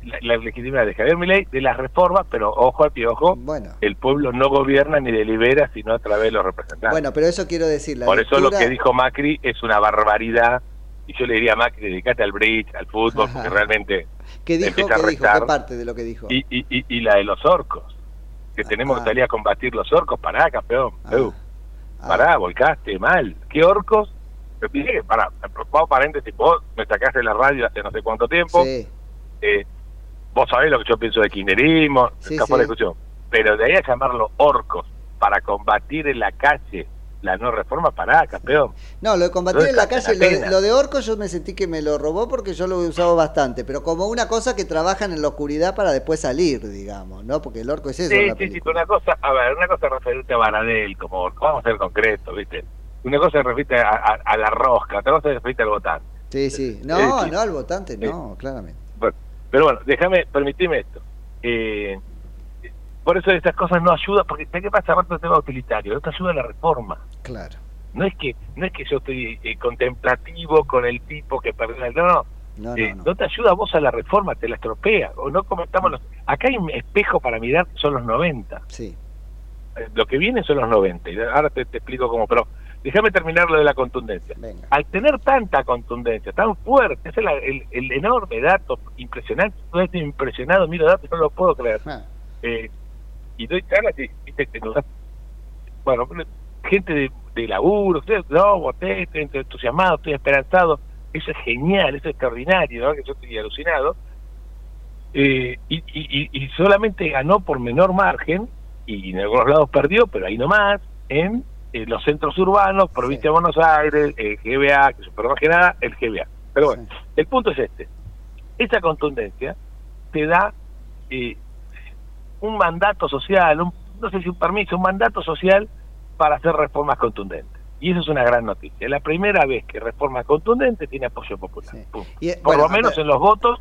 la, la legitimidad de Javier Milei de las reformas, pero ojo al piojo, Bueno. el pueblo no gobierna ni delibera, sino a través de los representantes. Bueno, pero eso quiero decir. La Por eso lo que dijo Macri es una barbaridad, y yo le diría a Macri, dedicate al bridge, al fútbol, porque realmente ¿Qué dijo? empieza a ¿Qué dijo? restar. ¿Qué parte de lo que dijo? y, y, y, y la de los orcos, que tenemos ah. que salir a combatir los orcos, pará, campeón, Eu, pará, volcaste mal, ¿qué orcos? Que, pará, vamos paréntesis, vos me sacaste la radio hace no sé cuánto tiempo, Sí. eh, vos sabés lo que yo pienso de kirchnerismo, Sí, está sí. discusión, pero de ahí a llamarlo orcos para combatir en la calle la no reforma, pará, campeón. No, lo de combatir No en la calle, lo de, pena. lo de Orco yo me sentí que me lo robó porque yo lo he usado bastante, pero como una cosa que trabajan en la oscuridad para después salir, digamos, ¿no? Porque el Orco es eso. Sí, sí, sí, pero una cosa, a ver, una cosa es referirte a Baradel, como vamos a ser concretos, ¿viste? Una cosa es referirte a, a- a la rosca, otra cosa es referirte al votante. Sí, sí. No, Eh, no, al votante no, claramente. Bueno, pero bueno, déjame, permitime esto. Eh, por eso esas cosas no ayudan, porque ¿sabes qué pasa? Aparte del tema utilitario, no te ayuda la reforma. Claro. No es que no es que yo estoy eh, contemplativo con el tipo que perdió el... No, no. No, Eh, no te ayuda a vos a la reforma, te la estropea. O no comentamos los... Acá hay un espejo para mirar, son los 90. Sí. Eh, Lo que viene son los 90. Y ahora te, te explico cómo. Pero déjame terminar lo de la contundencia. Al tener tanta contundencia, tan fuerte, ese es la- el, el enorme dato, impresionante. Yo estoy impresionado, miro datos, no lo puedo creer. Ah. Eh, y doy charlas y, viste, te nos da- bueno, gente de, de laburo, ustedes, no, voté, estoy entusiasmado, estoy esperanzado. Eso es genial, eso es extraordinario, ¿no? que yo estoy alucinado. Eh, y, y, y- solamente ganó por menor margen, y en algunos lados perdió, pero ahí nomás, en eh, los centros urbanos, provincia de Buenos Aires, el GBA, que superó más que nada, el GBA. Pero bueno, el punto es este. Esa contundencia te da eh, un mandato social, un, no sé si un permiso, un mandato social para hacer reformas contundentes. Y eso es una gran noticia. Es la primera vez que reforma contundente tiene apoyo popular. Y, eh, Por bueno, lo menos ver. en los votos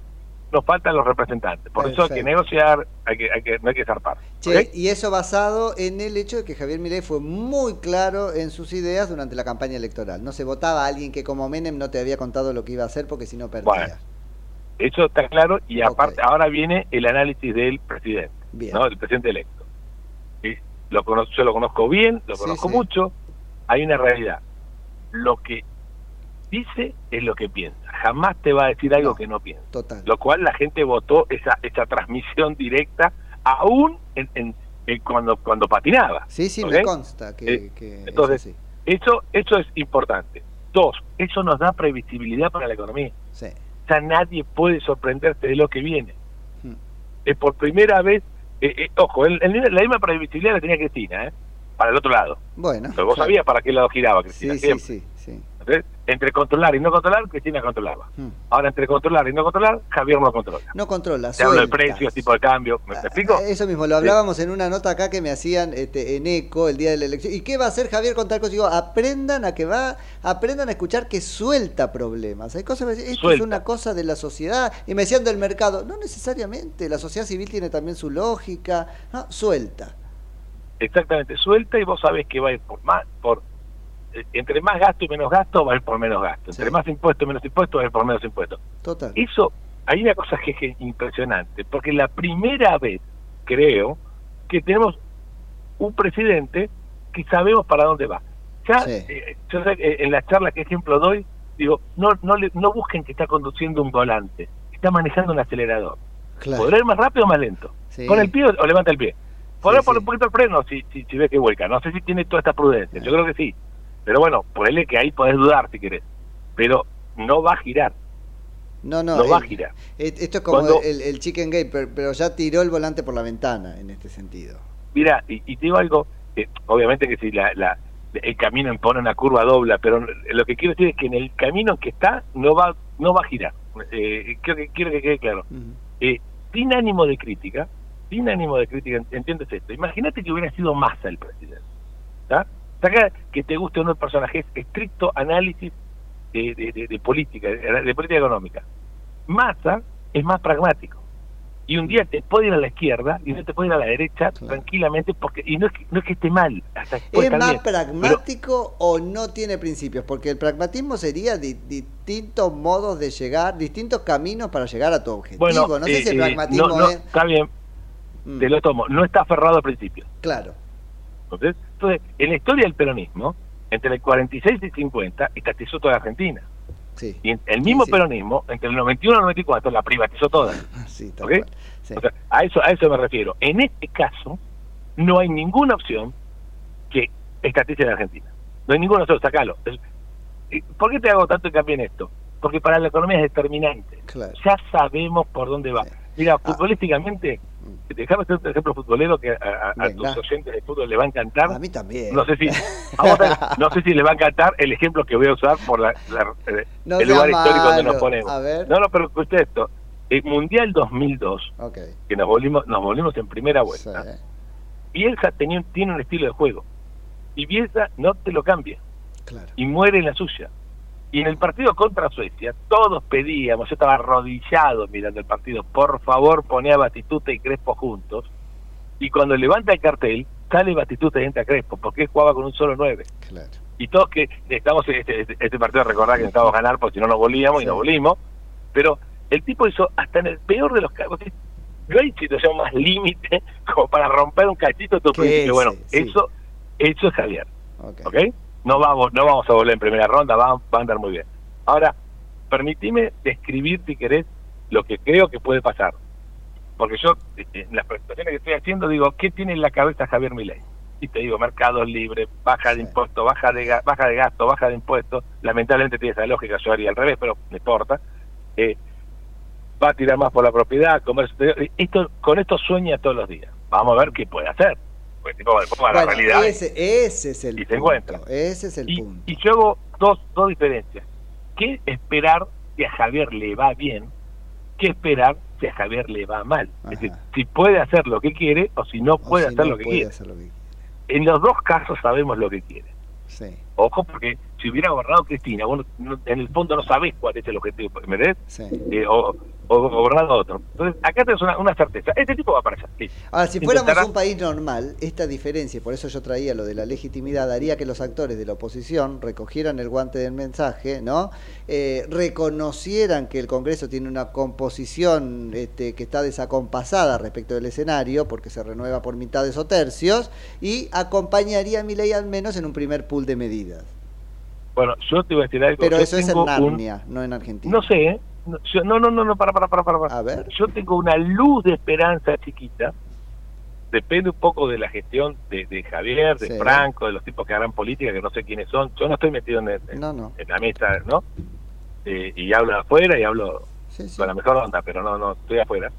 nos faltan los representantes. Por eso hay que negociar, hay que, hay que, no hay que zarpar. Che, y eso basado en el hecho de que Javier Milei fue muy claro en sus ideas durante la campaña electoral. No se votaba a alguien que como Menem no te había contado lo que iba a hacer porque si no perdía. Bueno, Eso está claro y aparte ahora viene el análisis del presidente, Bien. ¿no? El presidente electo. Y Lo conozco, yo lo conozco bien, lo Sí, conozco sí. mucho. Hay una realidad. Lo que dice es lo que piensa. Jamás te va a decir algo que no piensa. Total. Lo cual la gente votó esa esa transmisión directa aún en, en- en cuando cuando patinaba. Sí, sí, me consta que, Eh, que es Entonces, eso, eso es importante. Dos, eso nos da previsibilidad para la economía. Sí. Ya nadie puede sorprenderse de lo que viene. Hmm. Es por primera vez, eh, eh, ojo, el- el- la misma previsibilidad la tenía Cristina, ¿eh? para el otro lado. Bueno. Pero vos claro. sabías para qué lado giraba Cristina. Sí, sí, siempre. sí, sí. Entonces, entre controlar y no controlar, Cristina controlaba. Hmm. Ahora, entre controlar y no controlar, Javier no controla. No controla, Se habla de precios, tipo de cambio. ¿Me, me explico? Eso mismo, lo hablábamos en una nota acá que me hacían este, en eco el día de la elección. ¿Y qué va a hacer Javier con tal cosa? Digo, aprendan a que va, aprendan a escuchar que suelta problemas. Hay cosas que me decían, esto Suelta. es una cosa de la sociedad. Y me decían del mercado. No necesariamente, la sociedad civil tiene también su lógica. No, suelta. Exactamente, suelta y vos sabés que va a ir por más, por eh, entre más gasto y menos gasto, va a ir por menos gasto. Entre más impuestos y menos impuestos, va a ir por menos impuestos. Total. Eso, hay una cosa que es impresionante, porque la primera vez, creo, que tenemos un presidente que sabemos para dónde va. Ya, Sí. eh, yo sé, eh, en la charla que ejemplo doy, digo, no, no, le- no busquen que está conduciendo un volante, está manejando un acelerador. Claro. ¿Podrá ir más rápido o más lento? Sí. Pon el pie o, levanta el pie. Podrá Sí, poner un poquito el freno si, si, si ves que vuelca. No sé si tiene toda esta prudencia. Yo creo que sí. Pero bueno, ponele que ahí podés dudar si querés. Pero no va a girar. No, no. No, va a el- girar. eh, Esto es como Cuando- el, el chicken gate, pero, pero ya tiró el volante por la ventana en este sentido. Mira, y, y te digo algo, eh, obviamente que si la, la, el camino impone una curva dobla, pero lo que quiero decir es que en el camino en que está no va no va a girar. Eh, quiero, que, quiero que quede claro. Eh, sin ánimo de crítica, sin ánimo de crítica, entiendes esto. Imagínate que hubiera sido Massa el presidente. ¿tá? Saca que te guste o no el personaje, es estricto análisis de, de- de- de política, de, política económica. Massa es más pragmático. Y un día te puede ir a la izquierda y no te puede ir a la derecha tranquilamente porque y no es que, no es que esté mal. Hasta ¿Es más bien, pero- pragmático o no tiene principios? Porque el pragmatismo sería di- distintos modos de llegar, distintos caminos para llegar a tu objetivo. bueno, no sé eh, si el eh, pragmatismo no, no, es... está bien, Mm. te lo tomo. No está aferrado a principios. Claro. Entonces, entonces, en la historia del peronismo, entre el 46 y 50, estatizó toda Argentina. Sí. Y el mismo sí. peronismo, entre el 91 y el 94, la privatizó toda. Sí, tal ¿Ok? cual. Sí. O sea, a eso, a eso me refiero. En este caso, no hay ninguna opción que estatice la Argentina. No hay ninguna opción, sacalo. Es- ¿y ¿Por qué te hago tanto hincapié en esto? Porque para la economía es determinante. Claro. Ya sabemos por dónde va. Mira, Ah. futbolísticamente, déjame hacer un ejemplo futbolero que a, a- a tus oyentes de fútbol le va a encantar. A mí también. No sé si, no sé si le va a encantar el ejemplo que voy a usar por la, la- eh, No el lugar histórico donde malo. nos ponemos. A ver. No, no, pero escuché esto. El Mundial 2002, Ok. que nos volvimos, nos volvimos en primera vuelta, Sí. Bielsa tenía, tiene un estilo de juego. Y Bielsa no te lo cambia. Claro. Y muere en la suya. Y en el partido contra Suecia, todos pedíamos, yo estaba arrodillado mirando el partido, por favor poné a Batistuta y Crespo juntos. Y cuando levanta el cartel, sale Batistuta y entra Crespo, porque él jugaba con un solo nueve. Claro. Y todos que estamos en este, este, este partido, recordar que necesitábamos ganar, porque si no nos volvíamos y nos volvimos. Pero el tipo hizo, hasta en el peor de los casos, no hay situación más límite como para romper un cachito de tu Que principio. Bueno, sí. eso, eso es Javier. Ok. ¿ok? No vamos, no vamos a volver en primera ronda, va, va a andar muy bien. Ahora, permitime describir, si querés, lo que creo que puede pasar. Porque yo, eh, en las presentaciones que estoy haciendo, digo, ¿qué tiene en la cabeza Javier Milei? Y te digo, mercados libres, baja de impuestos, baja de, baja de gasto, baja de impuestos. Lamentablemente tiene esa lógica, yo haría al revés, pero no importa. Eh, va a tirar más por la propiedad, comercio exterior. Esto, con esto sueña todos los días. Vamos a ver qué puede hacer. Pues la Bueno, realidad. ese, ese es el y se punto. encuentra. Ese es el Y, punto. y yo hago dos, dos diferencias. ¿Qué esperar si a Javier le va bien? ¿Qué esperar si a Javier le va mal? Es decir, si puede hacer lo que quiere o si no puede si hacer no lo que puede quiere. hacer lo que quiere. En los dos casos sabemos lo que quiere. Sí. Ojo, porque si hubiera gobernado Cristina, vos no- no- en el fondo no sabés cuál es el objetivo, ¿me? Sí. Eh, o, o gobernado otro. Entonces, acá tenés una, una certeza. Este tipo va para allá. listo. Ahora, si fuéramos un país normal, esta diferencia, y por eso yo traía lo de la legitimidad, haría que los actores de la oposición recogieran el guante del mensaje, ¿no? Eh, reconocieran que el Congreso tiene una composición este, que está desacompasada respecto del escenario, porque se renueva por mitades o tercios, y acompañaría a mi ley al menos en un primer pool de medidas. Bueno, yo te voy a decir algo. Pero Yo eso es en un- Narnia, no en Argentina. No sé, ¿eh? Yo- no, no, no, no, para, para, para, para. para. A ver. Yo tengo una luz de esperanza chiquita. Depende un poco de la gestión de, de Javier, de Sí. Franco, de los tipos que harán política, que no sé quiénes son. Yo no estoy metido en, No, no. en la mesa, ¿no? Eh, y hablo afuera y hablo Sí, sí. con la mejor onda, pero no, no, estoy afuera.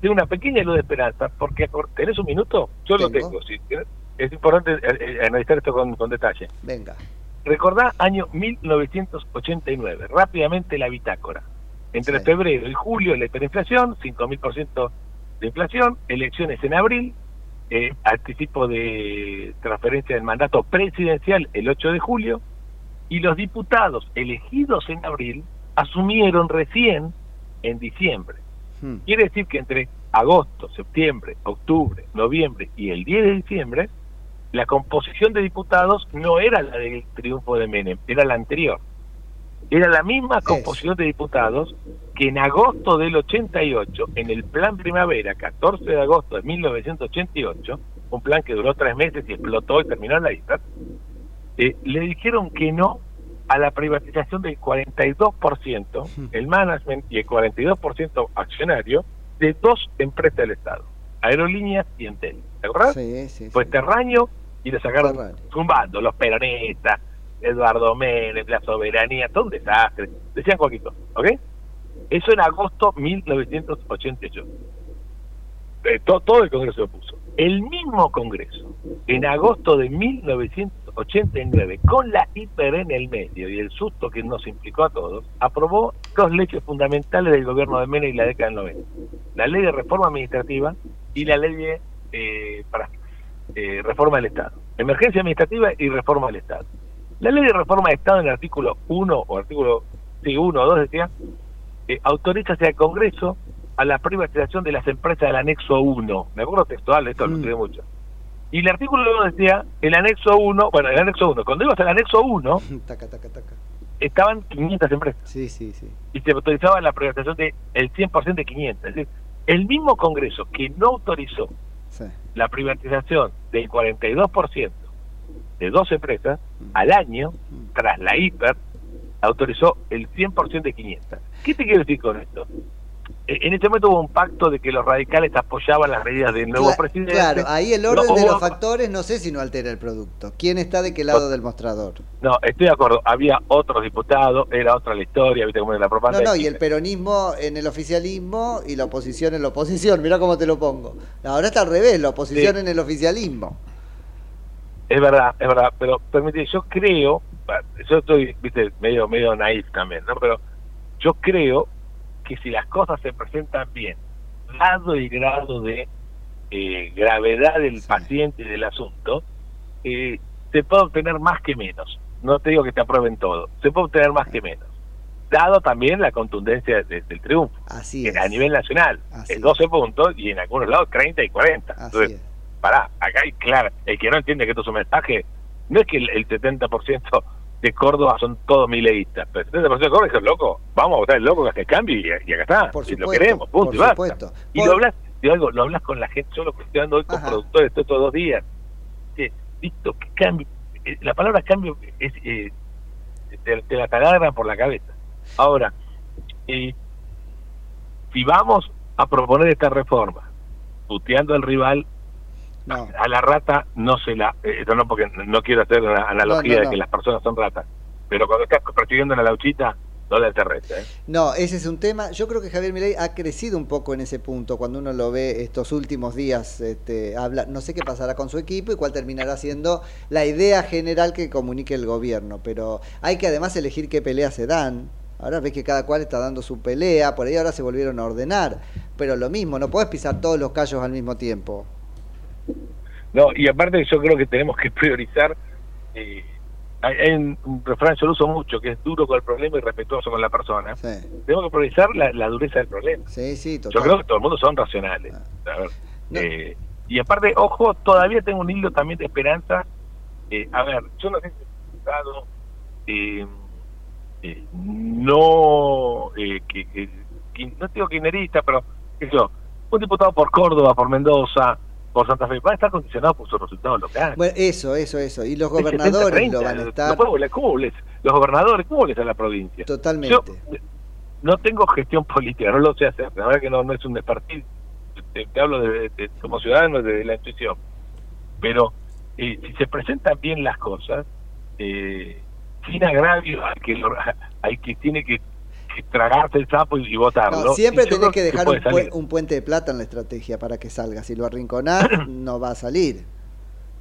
Tengo una pequeña luz de esperanza, porque ¿tenés un minuto? Yo lo Tengo. sí. Es importante eh, eh, analizar esto con, con detalle. Venga. Recordá año 1989, rápidamente la bitácora. Entre Sí. febrero y julio la hiperinflación, 5.000% de inflación, elecciones en abril, eh, anticipo de transferencia del mandato presidencial el 8 de julio, y los diputados elegidos en abril asumieron recién en diciembre. Hmm. Quiere decir que entre agosto, septiembre, octubre, noviembre y el 10 de diciembre, la composición de diputados no era la del triunfo de Menem, era la anterior. Era la misma composición de diputados que en agosto del 88, en el plan primavera, 14 de agosto de 1988, un plan que duró tres meses y explotó y terminó en la isla, eh, le dijeron que no a la privatización del 42%, el management y el 42% accionario de dos empresas del Estado, Aerolíneas y Entel. ¿Te acordás? Sí, sí. Fue Terraño y le sacaron Terraño. zumbando, los peronistas, Eduardo Menem, la soberanía, todo un desastre. Decían cualquier ¿ok? Eso en agosto 1988. Eh, to- todo el Congreso lo puso. El mismo Congreso, en agosto de 1989, con la hiper en el medio y el susto que nos implicó a todos, aprobó dos leyes fundamentales del gobierno de Menem y la década del 90. La ley de reforma administrativa y la ley de eh, para, eh, reforma del Estado. Emergencia administrativa y reforma del Estado. La ley de reforma del Estado en el artículo 1 o artículo sí, 1 o 2 decía, eh, autoriza hacia el Congreso a la privatización de las empresas del anexo 1. Me acuerdo textual, esto lo estudié mucho. Y el artículo 2 decía, el anexo 1, bueno, el anexo 1, cuando ibas al anexo 1, Taca, taca, taca. estaban 500 empresas Sí, sí, sí. y se autorizaba la privatización del el 100% de 500. Es decir, el mismo Congreso que no autorizó Sí. la privatización del 42% de dos empresas al año, tras la hiper, autorizó el 100% de 500. ¿Qué te quiero decir con esto? Eh, En este momento hubo un pacto de que los radicales apoyaban las medidas del nuevo presidente. Claro, ahí el orden No, de hubo- los factores no sé si no altera el producto. ¿Quién está de qué lado del mostrador? No, estoy de acuerdo. Había otros diputados, era otra la historia, viste cómo es la propaganda. No, no, y el peronismo en el oficialismo y la oposición en la oposición. Mira cómo te lo pongo. Ahora está al revés, la oposición Sí. en el oficialismo. Es verdad, es verdad, pero permite, yo creo, yo estoy, viste, medio, medio naif también, ¿no? Pero yo creo que si las cosas se presentan bien, dado el grado de eh, gravedad del paciente y del asunto, eh, se puede obtener más que menos. No te digo que te aprueben todo, se puede obtener más que menos. Dado también la contundencia de- del triunfo. Así es. A nivel nacional, Así es 12 puntos y en algunos lados 30 y 40. Entonces, pará, acá hay claro, el que no entiende que esto es un mensaje, no es que el, el 70% de Córdoba son todos mileístas, pero el 70% de Córdoba es loco, vamos a votar el loco que hace el cambio y, y acá está, Por y lo supuesto, queremos, punto por y basta. supuesto. Y Por- lo hablas, algo, lo hablas con la gente, yo lo estoy estudiando hoy con Ajá. productores todos estos dos días, que, listo, que cambio, Eh, la palabra cambio es, eh, te, te la taladran por la cabeza. Ahora, eh, si vamos a proponer esta reforma, puteando al rival, a la rata no se la... eh, no porque no quiero hacer una analogía No, no, de no. que las personas son ratas, pero cuando estás persiguiendo una lauchita, no la terrestre. ¿eh? No, ese es un tema. Yo creo que Javier Milei ha crecido un poco en ese punto cuando uno lo ve estos últimos días. Este, habla, no sé qué pasará con su equipo y cuál terminará siendo la idea general que comunique el gobierno. Pero hay que además elegir qué peleas se dan. Ahora ves que cada cual está dando su pelea, por ahí ahora se volvieron a ordenar. Pero lo mismo, no puedes pisar todos los callos al mismo tiempo. No, y aparte yo creo que tenemos que priorizar eh, hay, hay un, refrán, yo lo uso mucho, que es duro con el problema y respetuoso con la persona. Tenemos que priorizar la, la dureza del problema. Sí, sí, Yo creo que todo el mundo son racionales. A ver, eh, y aparte, ojo, todavía tengo un hilo también de esperanza. Eh, a ver, yo no sé si eh, eh, no, eh, que, que- que- no digo kirchnerista, pero un diputado por Córdoba, por Mendoza, por Santa Fe, va a estar condicionado por sus resultados locales. Bueno, eso, eso, eso. Y los Es gobernadores 70-30, lo van a estar volar, ¿Cómo? Los gobernadores, ¿cómo voles a la provincia? totalmente. Yo no tengo gestión política, no lo sé hacer. La verdad que no, no es un despartir. Te, te hablo de, de- como ciudadano de la intuición. Pero eh, si se presentan bien las cosas, eh, sin agravio al que, lo- al que tiene que, que tragarse el sapo y, y votarlo. No, siempre y tenés que dejar un, salir. un puente de plata en la estrategia para que salga. Si lo arrinconás, no va a salir.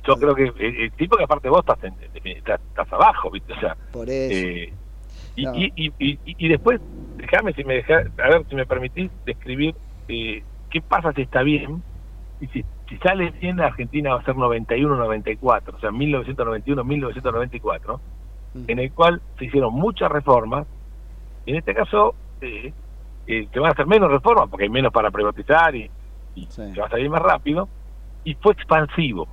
Yo creo que el, el tipo que aparte vos estás, en- estás, estás abajo, ¿viste? O sea, Por eso. Eh, y, No. y, y, después, déjame si me deja, a ver si me permitís describir eh, qué pasa si está bien y si, si sale bien Argentina va a ser 91-94, o sea 1991-1994, en el cual se hicieron muchas reformas. En este caso, eh, eh, se van a hacer menos reformas porque hay menos para privatizar y, y se va a salir más rápido. Y fue expansivo.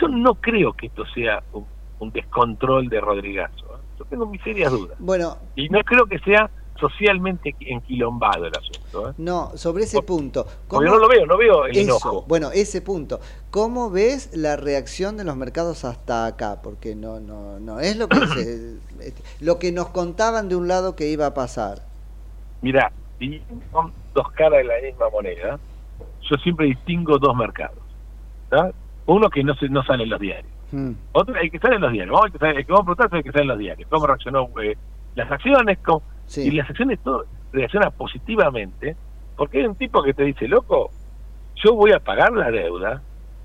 Yo no creo que esto sea un, un descontrol de Rodrigazo. ¿eh? Yo tengo mis serias dudas. Bueno, Y no creo que sea socialmente enquilombado el asunto. ¿eh? no, sobre ese punto. Porque no lo veo, no veo el Eso, enojo. Bueno, ese punto. ¿Cómo ves la reacción de los mercados hasta acá? Porque no, no, no es lo que se- lo que nos contaban de un lado que iba a pasar. Mira, son dos caras de la misma moneda. Yo siempre distingo dos mercados. Uno que no se, no sale en los diarios. Mm, Otro, el que sale en los diarios. Vamos el que vamos a preguntar es el que sale en los diarios. ¿Cómo reaccionó eh, las acciones? cómo- Y las acciones todo reacciona positivamente porque hay un tipo que te dice, loco, yo voy a pagar la deuda,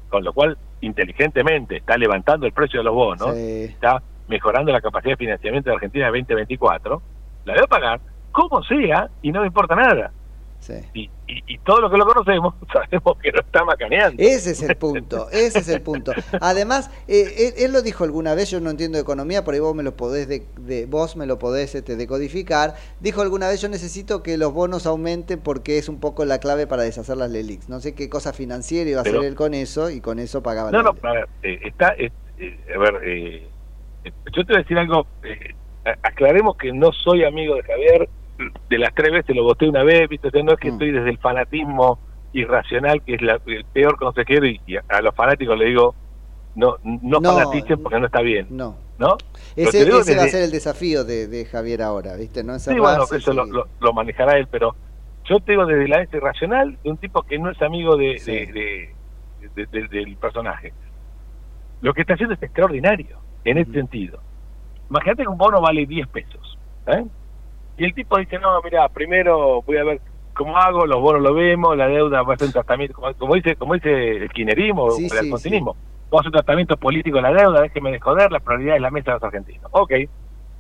con lo cual inteligentemente está levantando el precio de los bonos, está mejorando la capacidad de financiamiento de Argentina 2024, la voy a pagar como sea y no me importa nada. Y, y, y todo lo que lo conocemos sabemos que no está macaneando. Ese es el punto, ese es el punto. Además, eh, él, él lo dijo alguna vez, yo no entiendo de economía, por ahí vos me lo podés de, de- vos me lo podés este, decodificar. Dijo alguna vez, yo necesito que los bonos aumenten porque es un poco la clave para deshacer las LELIX. No sé qué cosa financiera iba a Pero- hacer él con eso y con eso pagaba No, la no, a ver, eh, está, eh, a ver, eh, eh, yo te voy a decir algo, eh, aclaremos que no soy amigo de Javier, de las tres veces lo voté una vez, ¿viste? O sea, no Mm. es que estoy desde el fanatismo irracional, que es la- el peor consejero, y, y a, los fanáticos le digo, no no, No, fanaticen porque no está bien, No. ¿no? Ese, ese va a desde- ser el desafío de, de Javier ahora, ¿viste? No Sí, bueno, eso lo, lo- lo manejará él, pero yo te digo desde la este racional de un tipo que no es amigo de, Sí. de- de- de- de- del personaje. Lo que está haciendo es extraordinario en este sentido. Imagínate que un bono vale 10 pesos. ¿eh? Y el tipo dice, no, mira, primero voy a ver cómo hago, los bonos lo vemos, la deuda va a ser un tratamiento, como, como dice como dice el kirchnerismo Sí, o el sí, alfonsinismo. Vamos a hacer un tratamiento político de la deuda, déjeme de joder, la prioridad es la mesa de los argentinos. Ok,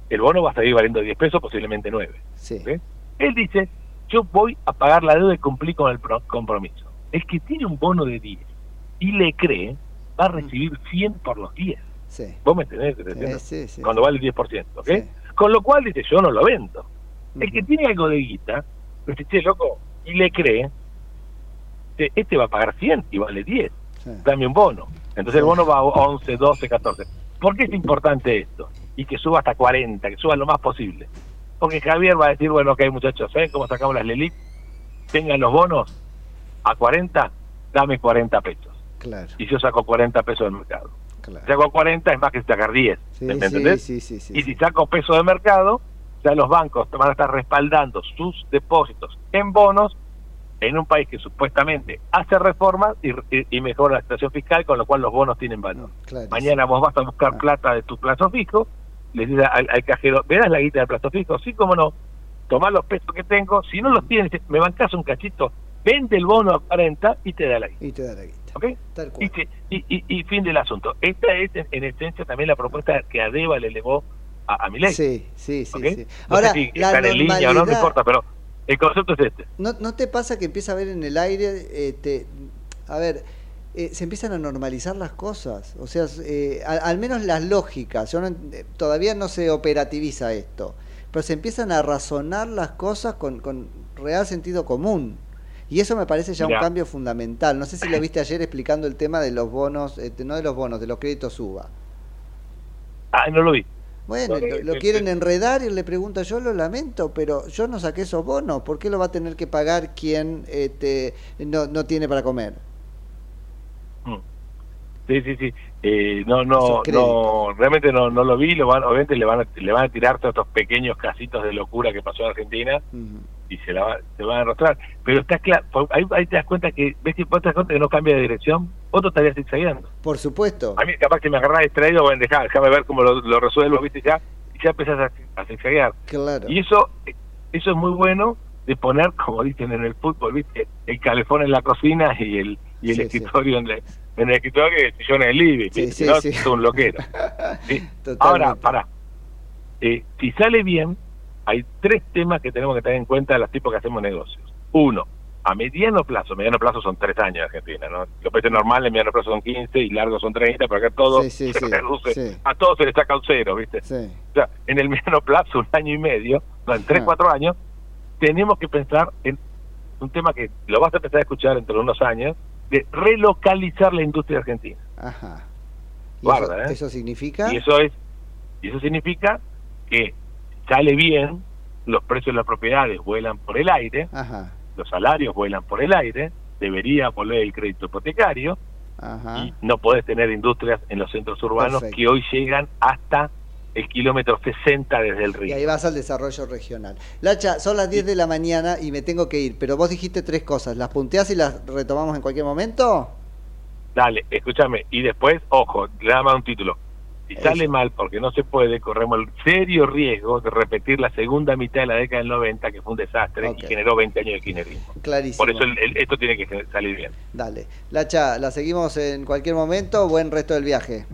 el bono va a seguir valiendo 10 pesos, posiblemente 9. Sí. ¿ok? Él dice, yo voy a pagar la deuda y cumplir con el pro- compromiso. El que tiene un bono de 10 y le cree, va a recibir 100 por los 10. Sí. ¿Vos me entendés? Sí, sí. Cuando vale el 10%, ¿ok? Con lo cual dice, yo no lo vendo. El que tiene algo de guita, dice, che, loco, y le cree, dice, este va a pagar 100 y vale 10. Dame un bono. Entonces el bono va a 11, 12, 14. ¿Por qué es importante esto? Y que suba hasta 40, que suba lo más posible. Porque Javier va a decir, bueno, ok, muchachos, ¿saben cómo sacamos las LELIC? Tengan los bonos a 40, dame 40 pesos. Claro. Y yo saco 40 pesos del mercado. Claro. Si saco 40 es más que sacar 10. Sí, ¿Me sí, entendés? sí, sí, sí, y si saco peso de mercado, ya los bancos te van a estar respaldando sus depósitos en bonos en un país que supuestamente hace reformas y, y- y mejora la situación fiscal, con lo cual los bonos tienen valor. Mañana vos vas a buscar plata de tu plazo fijo, le dices al, al cajero, ¿me das la guita del plazo fijo? Sí, cómo no. Tomá los pesos que tengo, si no los tienes, me bancás un cachito, vende el bono a 40 y te da la guita. Y te da la guita. ¿Ok? Tal Y, que- y, y- y fin del asunto. Esta es, en, en esencia, también la propuesta que Adeba le elevó a, a Milei. Sí, sí, sí, ¿ok? sí. No Ahora, si la en línea o no, no importa, pero el concepto es este. ¿No, ¿No te pasa que empieza a ver en el aire, este, a ver, eh, se empiezan a normalizar las cosas. O sea, eh, al, al menos las lógicas. Yo no eh, todavía no se operativiza esto. Pero se empiezan a razonar las cosas con, con real sentido común. Y eso me parece ya Mirá. un cambio fundamental. No sé si lo viste ayer explicando el tema de los bonos, eh, no de los bonos, de los créditos UBA. Ah, no lo vi. Bueno, No, lo, lo quieren enredar y le pregunto, yo lo lamento, pero yo no saqué esos bonos, ¿por qué lo va a tener que pagar quien este, no, no tiene para comer? Sí, sí, sí. Eh, no, no, no, realmente no, no lo vi. Lo van, obviamente le van, a, le van a tirar todos estos pequeños casitos de locura que pasó en Argentina y se la va- se van a arrastrar. Pero está claro, ahí, ahí te das cuenta que, ves que vos te das cuenta que no cambia de dirección, vos te estarías zigzagueando. Por supuesto. A mí capaz que me agarrás distraído, bueno, dejá, déjame ver cómo lo, lo resuelvo, viste, ya, y ya empezás a, a zigzaguear. Claro. Y eso, eso es muy bueno de poner, como dicen en el fútbol, viste, el calefón en la cocina y el, y el Sí, escritorio en, el- en el escritorio y el sillón en el living, Sí, no, es un loquero. Ahora, para, si sale bien, hay tres temas que tenemos que tener en cuenta los tipos que hacemos negocios. Uno, a mediano plazo, mediano plazo son tres años en Argentina, ¿no? Los precios normales, mediano plazo son 15 y largos son 30, pero acá todo Sí, sí, se sí, reduce, a todos se le saca un cero, ¿viste? Sí. O sea, en el mediano plazo, un año y medio, no, en tres, Ah. cuatro años, tenemos que pensar en un tema que lo vas a empezar a escuchar dentro de unos años, de relocalizar la industria argentina. Ajá. ¿Y Guarda, eso, ¿eh? eso significa? Y eso es, y eso significa que sale bien, los precios de las propiedades vuelan por el aire, Ajá, los salarios vuelan por el aire, debería volver el crédito hipotecario, ajá. y no podés tener industrias en los centros urbanos Perfecto. que hoy llegan hasta el kilómetro 60 desde el Y río. ahí vas al desarrollo regional. Lacha, son las 10 de la mañana y me tengo que ir, pero vos dijiste tres cosas. ¿Las punteás y las retomamos en cualquier momento? Dale, escúchame, y después, ojo, le da más un título. Si Eso. sale mal porque no se puede, corremos el serio riesgo de repetir la segunda mitad de la década del 90, que fue un desastre y generó 20 años de kirchnerismo. Clarísimo. Por eso el- el- esto tiene que salir bien. Dale. Lacha, la seguimos en cualquier momento. Buen resto del viaje.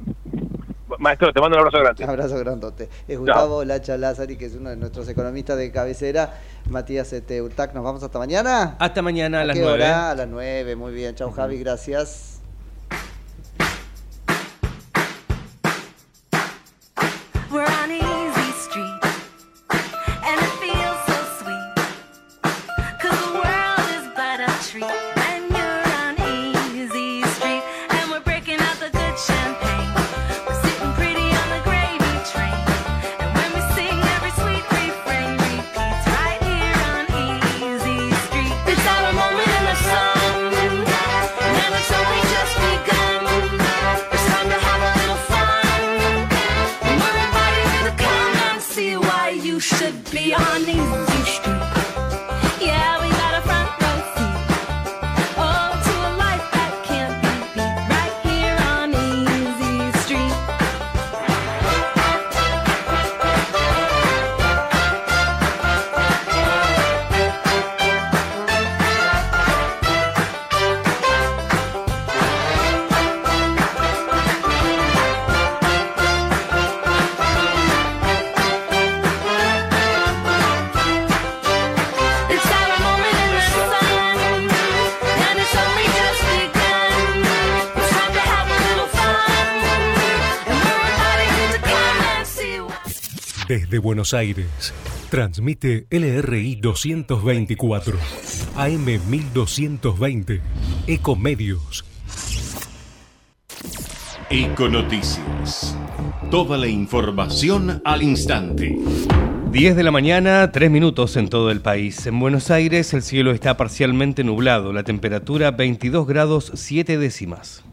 Maestro, te mando un abrazo grande. Abrazo grandote. Es Gustavo Lacha Lázari, que es uno de nuestros economistas de cabecera. Matías este, Urtac, nos vamos hasta mañana. Hasta mañana a las qué 9. hora? A las 9, muy bien. Chau, Javi, gracias. Buenos Aires, transmite LRI 224, AM 1220, Ecomedios. Econoticias. Toda la información al instante. 10 de la mañana, 3 minutos en todo el país. En Buenos Aires el cielo está parcialmente nublado, la temperatura 22 grados 7 décimas.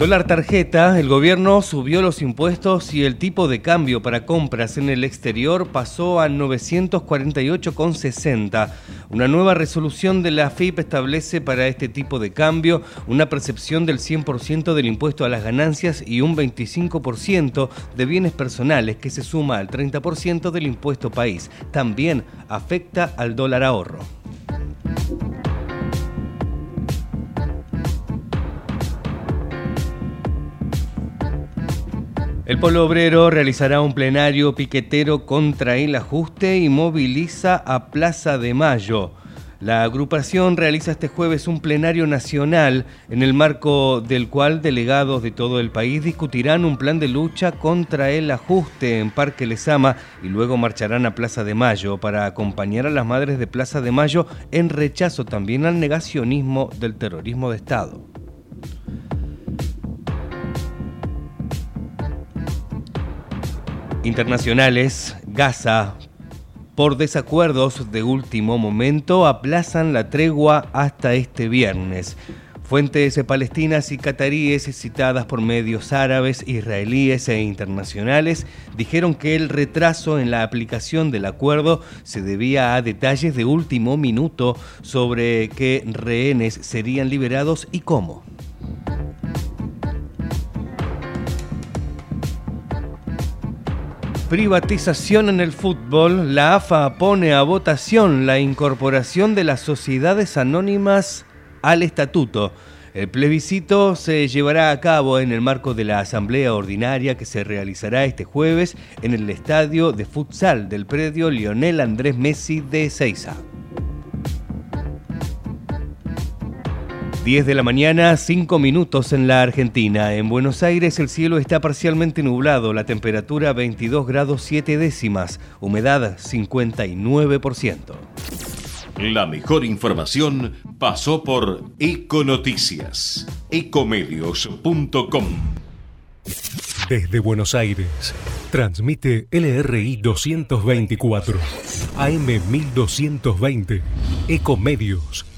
Dólar tarjeta, el gobierno subió los impuestos y el tipo de cambio para compras en el exterior pasó a 948,60. Una nueva resolución de la FIP establece para este tipo de cambio una percepción del 100% del impuesto a las ganancias y un 25% de bienes personales que se suma al 30% del impuesto país. También afecta al dólar ahorro. El Polo Obrero realizará un plenario piquetero contra el ajuste y moviliza a Plaza de Mayo. La agrupación realiza este jueves un plenario nacional en el marco del cual delegados de todo el país discutirán un plan de lucha contra el ajuste en Parque Lesama y luego marcharán a Plaza de Mayo para acompañar a las madres de Plaza de Mayo en rechazo también al negacionismo del terrorismo de Estado. Internacionales, Gaza, por desacuerdos de último momento, aplazan la tregua hasta este viernes. Fuentes palestinas y cataríes citadas por medios árabes, israelíes e internacionales dijeron que el retraso en la aplicación del acuerdo se debía a detalles de último minuto sobre qué rehenes serían liberados y cómo. Privatización en el fútbol. La AFA pone a votación la incorporación de las sociedades anónimas al estatuto. El plebiscito se llevará a cabo en el marco de la asamblea ordinaria que se realizará este jueves en el estadio de futsal del predio Lionel Andrés Messi de Ezeiza. 10 de la mañana, 5 minutos en la Argentina. En Buenos Aires el cielo está parcialmente nublado, la temperatura 22 grados 7 décimas, humedad 59%. La mejor información pasó por Econoticias, ecomedios.com. Desde Buenos Aires, transmite LRI 224, AM 1220, Ecomedios